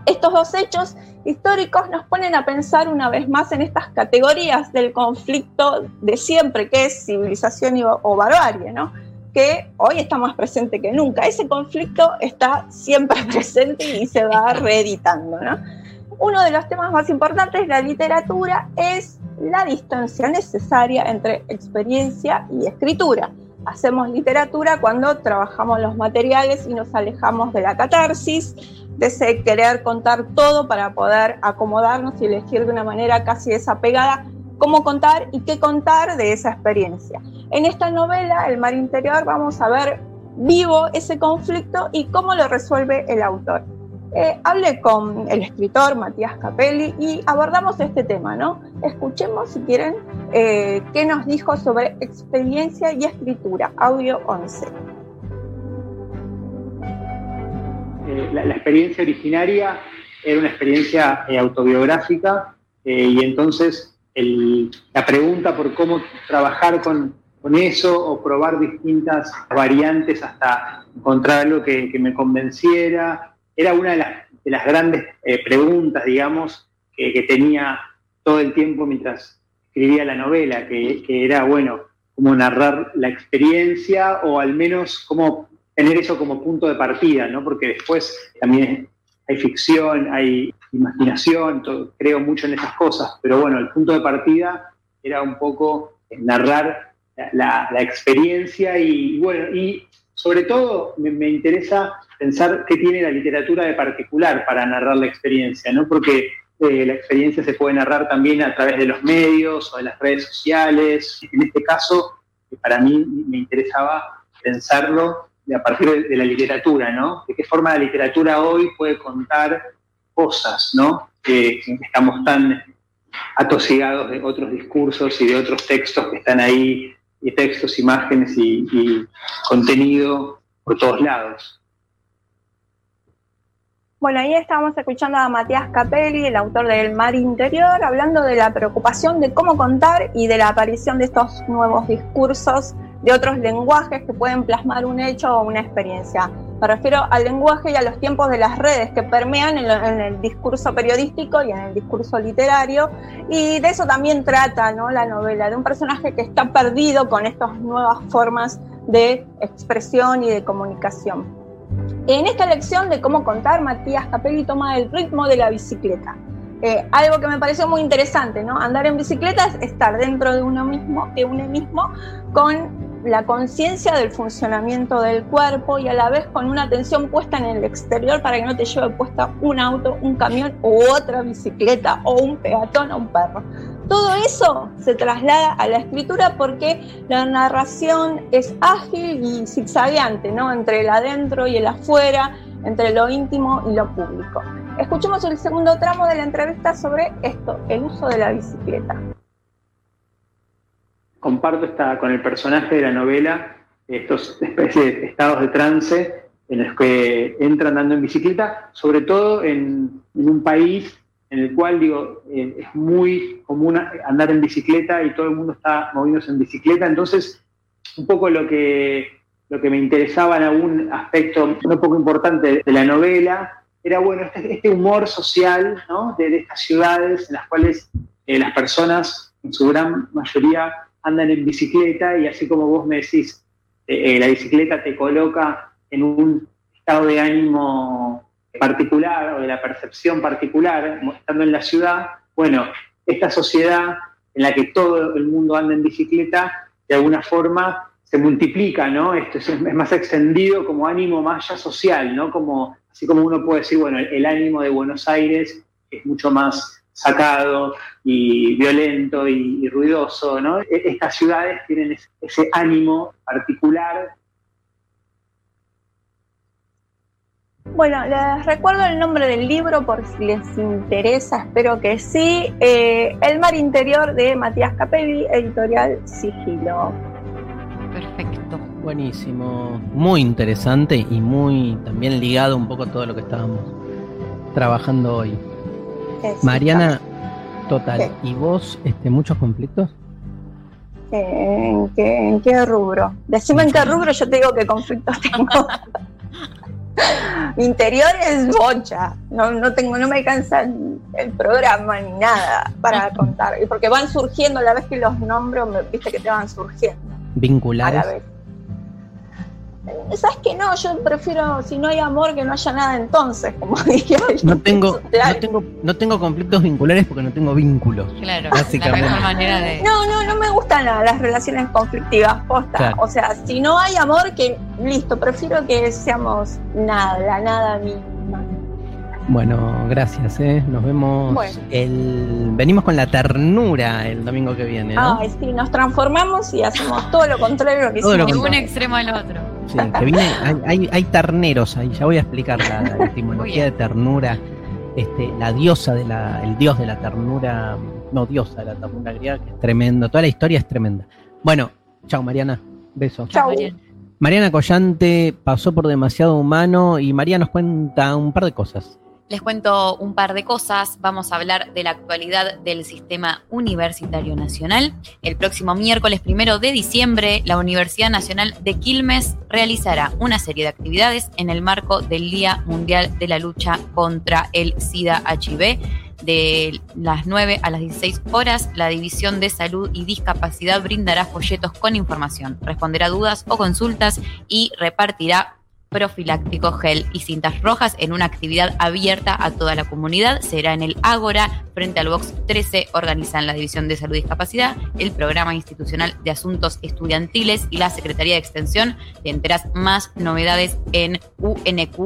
Estos dos hechos históricos nos ponen a pensar una vez más en estas categorías del conflicto de siempre, que es civilización y, o barbarie, ¿no? que hoy está más presente que nunca. Ese conflicto está siempre (laughs) presente y se va reeditando. ¿no? Uno de los temas más importantes de la literatura es la distancia necesaria entre experiencia y escritura hacemos literatura cuando trabajamos los materiales y nos alejamos de la catarsis, de ese querer contar todo para poder acomodarnos y elegir de una manera casi desapegada cómo contar y qué contar de esa experiencia. En esta novela, El mar interior, vamos a ver vivo ese conflicto y cómo lo resuelve el autor. Eh, hablé con el escritor Matías Capelli y abordamos este tema, ¿no? Escuchemos, si quieren, eh, qué nos dijo sobre experiencia y escritura, audio 11. Eh, la, experiencia originaria era una experiencia eh, autobiográfica y entonces la pregunta por cómo trabajar con, eso o probar distintas variantes hasta encontrar algo que me convenciera era una de las, de las grandes eh, preguntas, digamos, que, tenía todo el tiempo mientras escribía la novela, que, era, bueno, cómo narrar la experiencia o al menos cómo tener eso como punto de partida, ¿no? Porque después también hay ficción, hay imaginación, creo mucho en esas cosas, pero bueno, el punto de partida era un poco narrar la, experiencia y, bueno, y sobre todo me, interesa pensar qué tiene la literatura de particular para narrar la experiencia, ¿no? Porque eh, la experiencia se puede narrar también a través de los medios o de las redes sociales. En este caso, para mí me interesaba pensarlo a partir de, la literatura, ¿no? De qué forma la literatura hoy puede contar cosas, ¿no? Que, estamos tan atosigados de otros discursos y de otros textos que están ahí, y textos, imágenes y contenido por todos lados. Bueno, ahí estábamos escuchando a Matías Capelli, el autor de El Mar Interior, hablando de la preocupación de cómo contar y de la aparición de estos nuevos discursos, de otros lenguajes que pueden plasmar un hecho o una experiencia. Me refiero al lenguaje y a los tiempos de las redes que permean en, en el discurso periodístico y en el discurso literario. Y de eso también trata ¿no? la novela, de un personaje que está perdido con estas nuevas formas de expresión y de comunicación. En esta lección de cómo contar, Matías Capelli toma el ritmo de la bicicleta. Eh, algo que me pareció muy interesante, ¿no? Andar en bicicleta es estar dentro de uno mismo, de uno mismo, con la conciencia del funcionamiento del cuerpo y a la vez con una atención puesta en el exterior para que no te lleve puesta un auto, un camión u otra bicicleta o un peatón o un perro. Todo eso se traslada a la escritura porque la narración es ágil y zigzagueante, ¿no? Entre el adentro y el afuera, entre lo íntimo y lo público. Escuchemos el segundo tramo de la entrevista sobre esto, el uso de la bicicleta. Comparto esta, con el personaje de la novela estos especies de estados de trance en los que entra andando en bicicleta, sobre todo en, un país en el cual digo eh, es muy común andar en bicicleta y todo el mundo está moviéndose en bicicleta, entonces un poco lo que lo que me interesaba en algún aspecto no poco importante de la novela era bueno este, este humor social de estas ciudades en las cuales eh, las personas en su gran mayoría andan en bicicleta y así como vos me decís, eh, eh, la bicicleta te coloca en un estado de ánimo particular o de la percepción particular, estando en la ciudad, bueno, esta sociedad en la que todo el mundo anda en bicicleta, de alguna forma se multiplica, ¿no? Esto es, más extendido como ánimo más ya social, ¿no? Como, así como uno puede decir, bueno, el ánimo de Buenos Aires es mucho más sacado y violento y, y ruidoso, ¿no? E- Estas ciudades tienen ese, ese ánimo particular. Bueno, les recuerdo el nombre del libro por si les interesa, espero que sí. Eh, el mar interior de Matías Capelli, editorial Sigilo. Perfecto. Buenísimo, muy interesante y muy también ligado un poco a todo lo que estábamos trabajando hoy. Mariana, total, ¿y vos este, muchos conflictos? ¿En qué, en qué rubro? Decime en qué rubro, yo te digo qué conflictos tengo. Mi (laughs) interior es bocha. No, no tengo, no me alcanza el programa ni nada para contar. Y porque van surgiendo a la vez que los nombro, me, viste que te van surgiendo a la ¿Vinculares? vez. ¿Sabes que no? Yo prefiero, si no hay amor, que no haya nada entonces, como (laughs) dije. No tengo, (laughs) no, tengo, no tengo conflictos vinculares porque no tengo vínculos. Claro, Básicamente. la mejor manera de. No, no, no me gustan la- las relaciones conflictivas, posta. Claro. O sea, si no hay amor, que listo, prefiero que seamos nada, la nada misma. Bueno, gracias, ¿eh? Nos vemos Bueno. el... Venimos con la ternura el domingo que viene, ¿no? Ay, sí, nos transformamos y hacemos todo lo contrario lo que Todo hicimos. De un extremo al otro. Sí, que viene, hay, hay, hay terneros ahí, ya voy a explicar la, la (laughs) etimología de ternura, este, la diosa de la, el dios de la ternura, no diosa de la ternura griega, que es tremendo, toda la historia es tremenda. Bueno, chao Mariana, besos. Chau. Mariana Collante pasó por demasiado humano y María nos cuenta un par de cosas. Les cuento un par de cosas. Vamos a hablar de la actualidad del sistema universitario nacional. El próximo miércoles primero de diciembre, la Universidad Nacional de Quilmes realizará una serie de actividades en el marco del Día Mundial de la Lucha contra el SIDA-HIV. De las 9 a las 16 horas, la División de Salud y Discapacidad brindará folletos con información, responderá dudas o consultas y repartirá profiláctico, gel y cintas rojas en una actividad abierta a toda la comunidad. Será en el Ágora, frente al Box 13, organizan la División de Salud y Discapacidad, el Programa Institucional de Asuntos Estudiantiles y la Secretaría de Extensión. Te enteras más novedades en unq.edu.ar.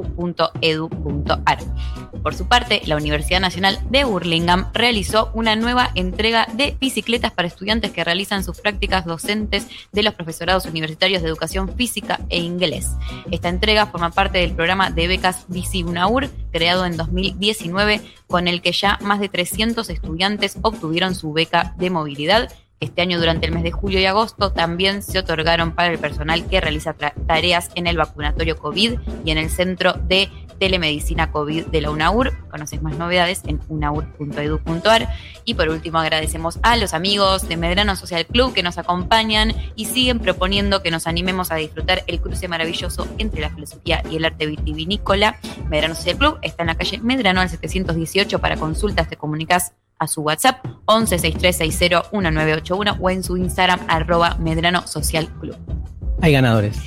Por su parte, la Universidad Nacional de Burlingame realizó una nueva entrega de bicicletas para estudiantes que realizan sus prácticas docentes de los profesorados universitarios de educación física e inglés. Esta entrega forma parte del programa de becas Bici UNAUR, creado en 2019, con el que ya más de 300 estudiantes obtuvieron su beca de movilidad. Este año, durante el mes de julio y agosto, también se otorgaron para el personal que realiza tareas en el vacunatorio COVID y en el Centro de Telemedicina COVID de la UNAUR. Conoces más novedades en unaur.edu.ar. Y por último, agradecemos a los amigos de Medrano Social Club que nos acompañan y siguen proponiendo que nos animemos a disfrutar el cruce maravilloso entre la filosofía y el arte vitivinícola. Medrano Social Club está en la calle Medrano al 718 para consultas. Te comunicas a su WhatsApp 11 6360 1981 o en su Instagram arroba Medrano Social Club. Hay ganadores.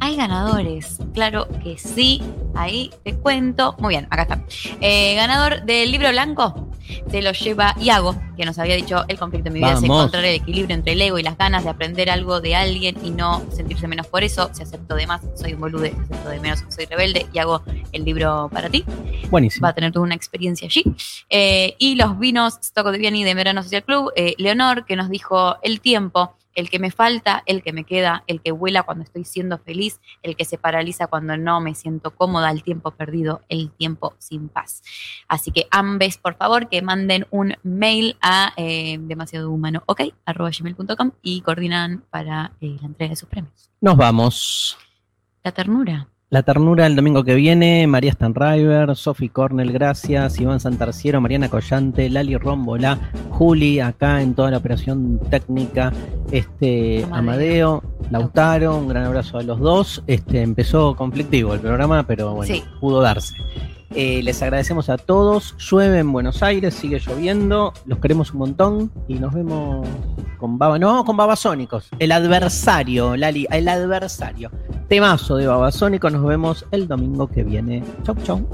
Hay ganadores, claro que sí. Ahí te cuento. Muy bien, acá está. Eh, ganador del libro blanco se lo lleva Iago, que nos había dicho el conflicto en mi vida es encontrar el equilibrio entre el ego y las ganas de aprender algo de alguien y no sentirse menos por eso. Si acepto de más, soy un bolude. Si acepto de menos, soy rebelde. Y hago el libro para ti. Buenísimo. Va a tener toda una experiencia allí. Eh, y los vinos Stocco de Verano Social Club, eh, Leonor, que nos dijo el tiempo, el que me falta, el que me queda, el que vuela cuando estoy siendo feliz, el que se paraliza cuando no me siento cómoda, el tiempo perdido, el tiempo sin paz. Así que ambes, por favor, que manden un mail a eh, demasiado humano, ok, arroba gmail.com y coordinan para eh, la entrega de sus premios. Nos vamos. La ternura. La ternura el domingo que viene, María Stanriver, Sofi Cornell, gracias, Iván Santarciero, Mariana Collante, Lali Rómbola, Juli, acá en toda la operación técnica, este Amadeo, Lautaro, un gran abrazo a los dos. Este empezó conflictivo el programa, pero bueno, Sí. pudo darse. Eh, les agradecemos a todos. Llueve en Buenos Aires, sigue lloviendo. Los queremos un montón y nos vemos con Baba. No, con Babasónicos. El adversario, Lali, el adversario. Temazo de Babasónicos. Nos vemos el domingo que viene. Chau, chau.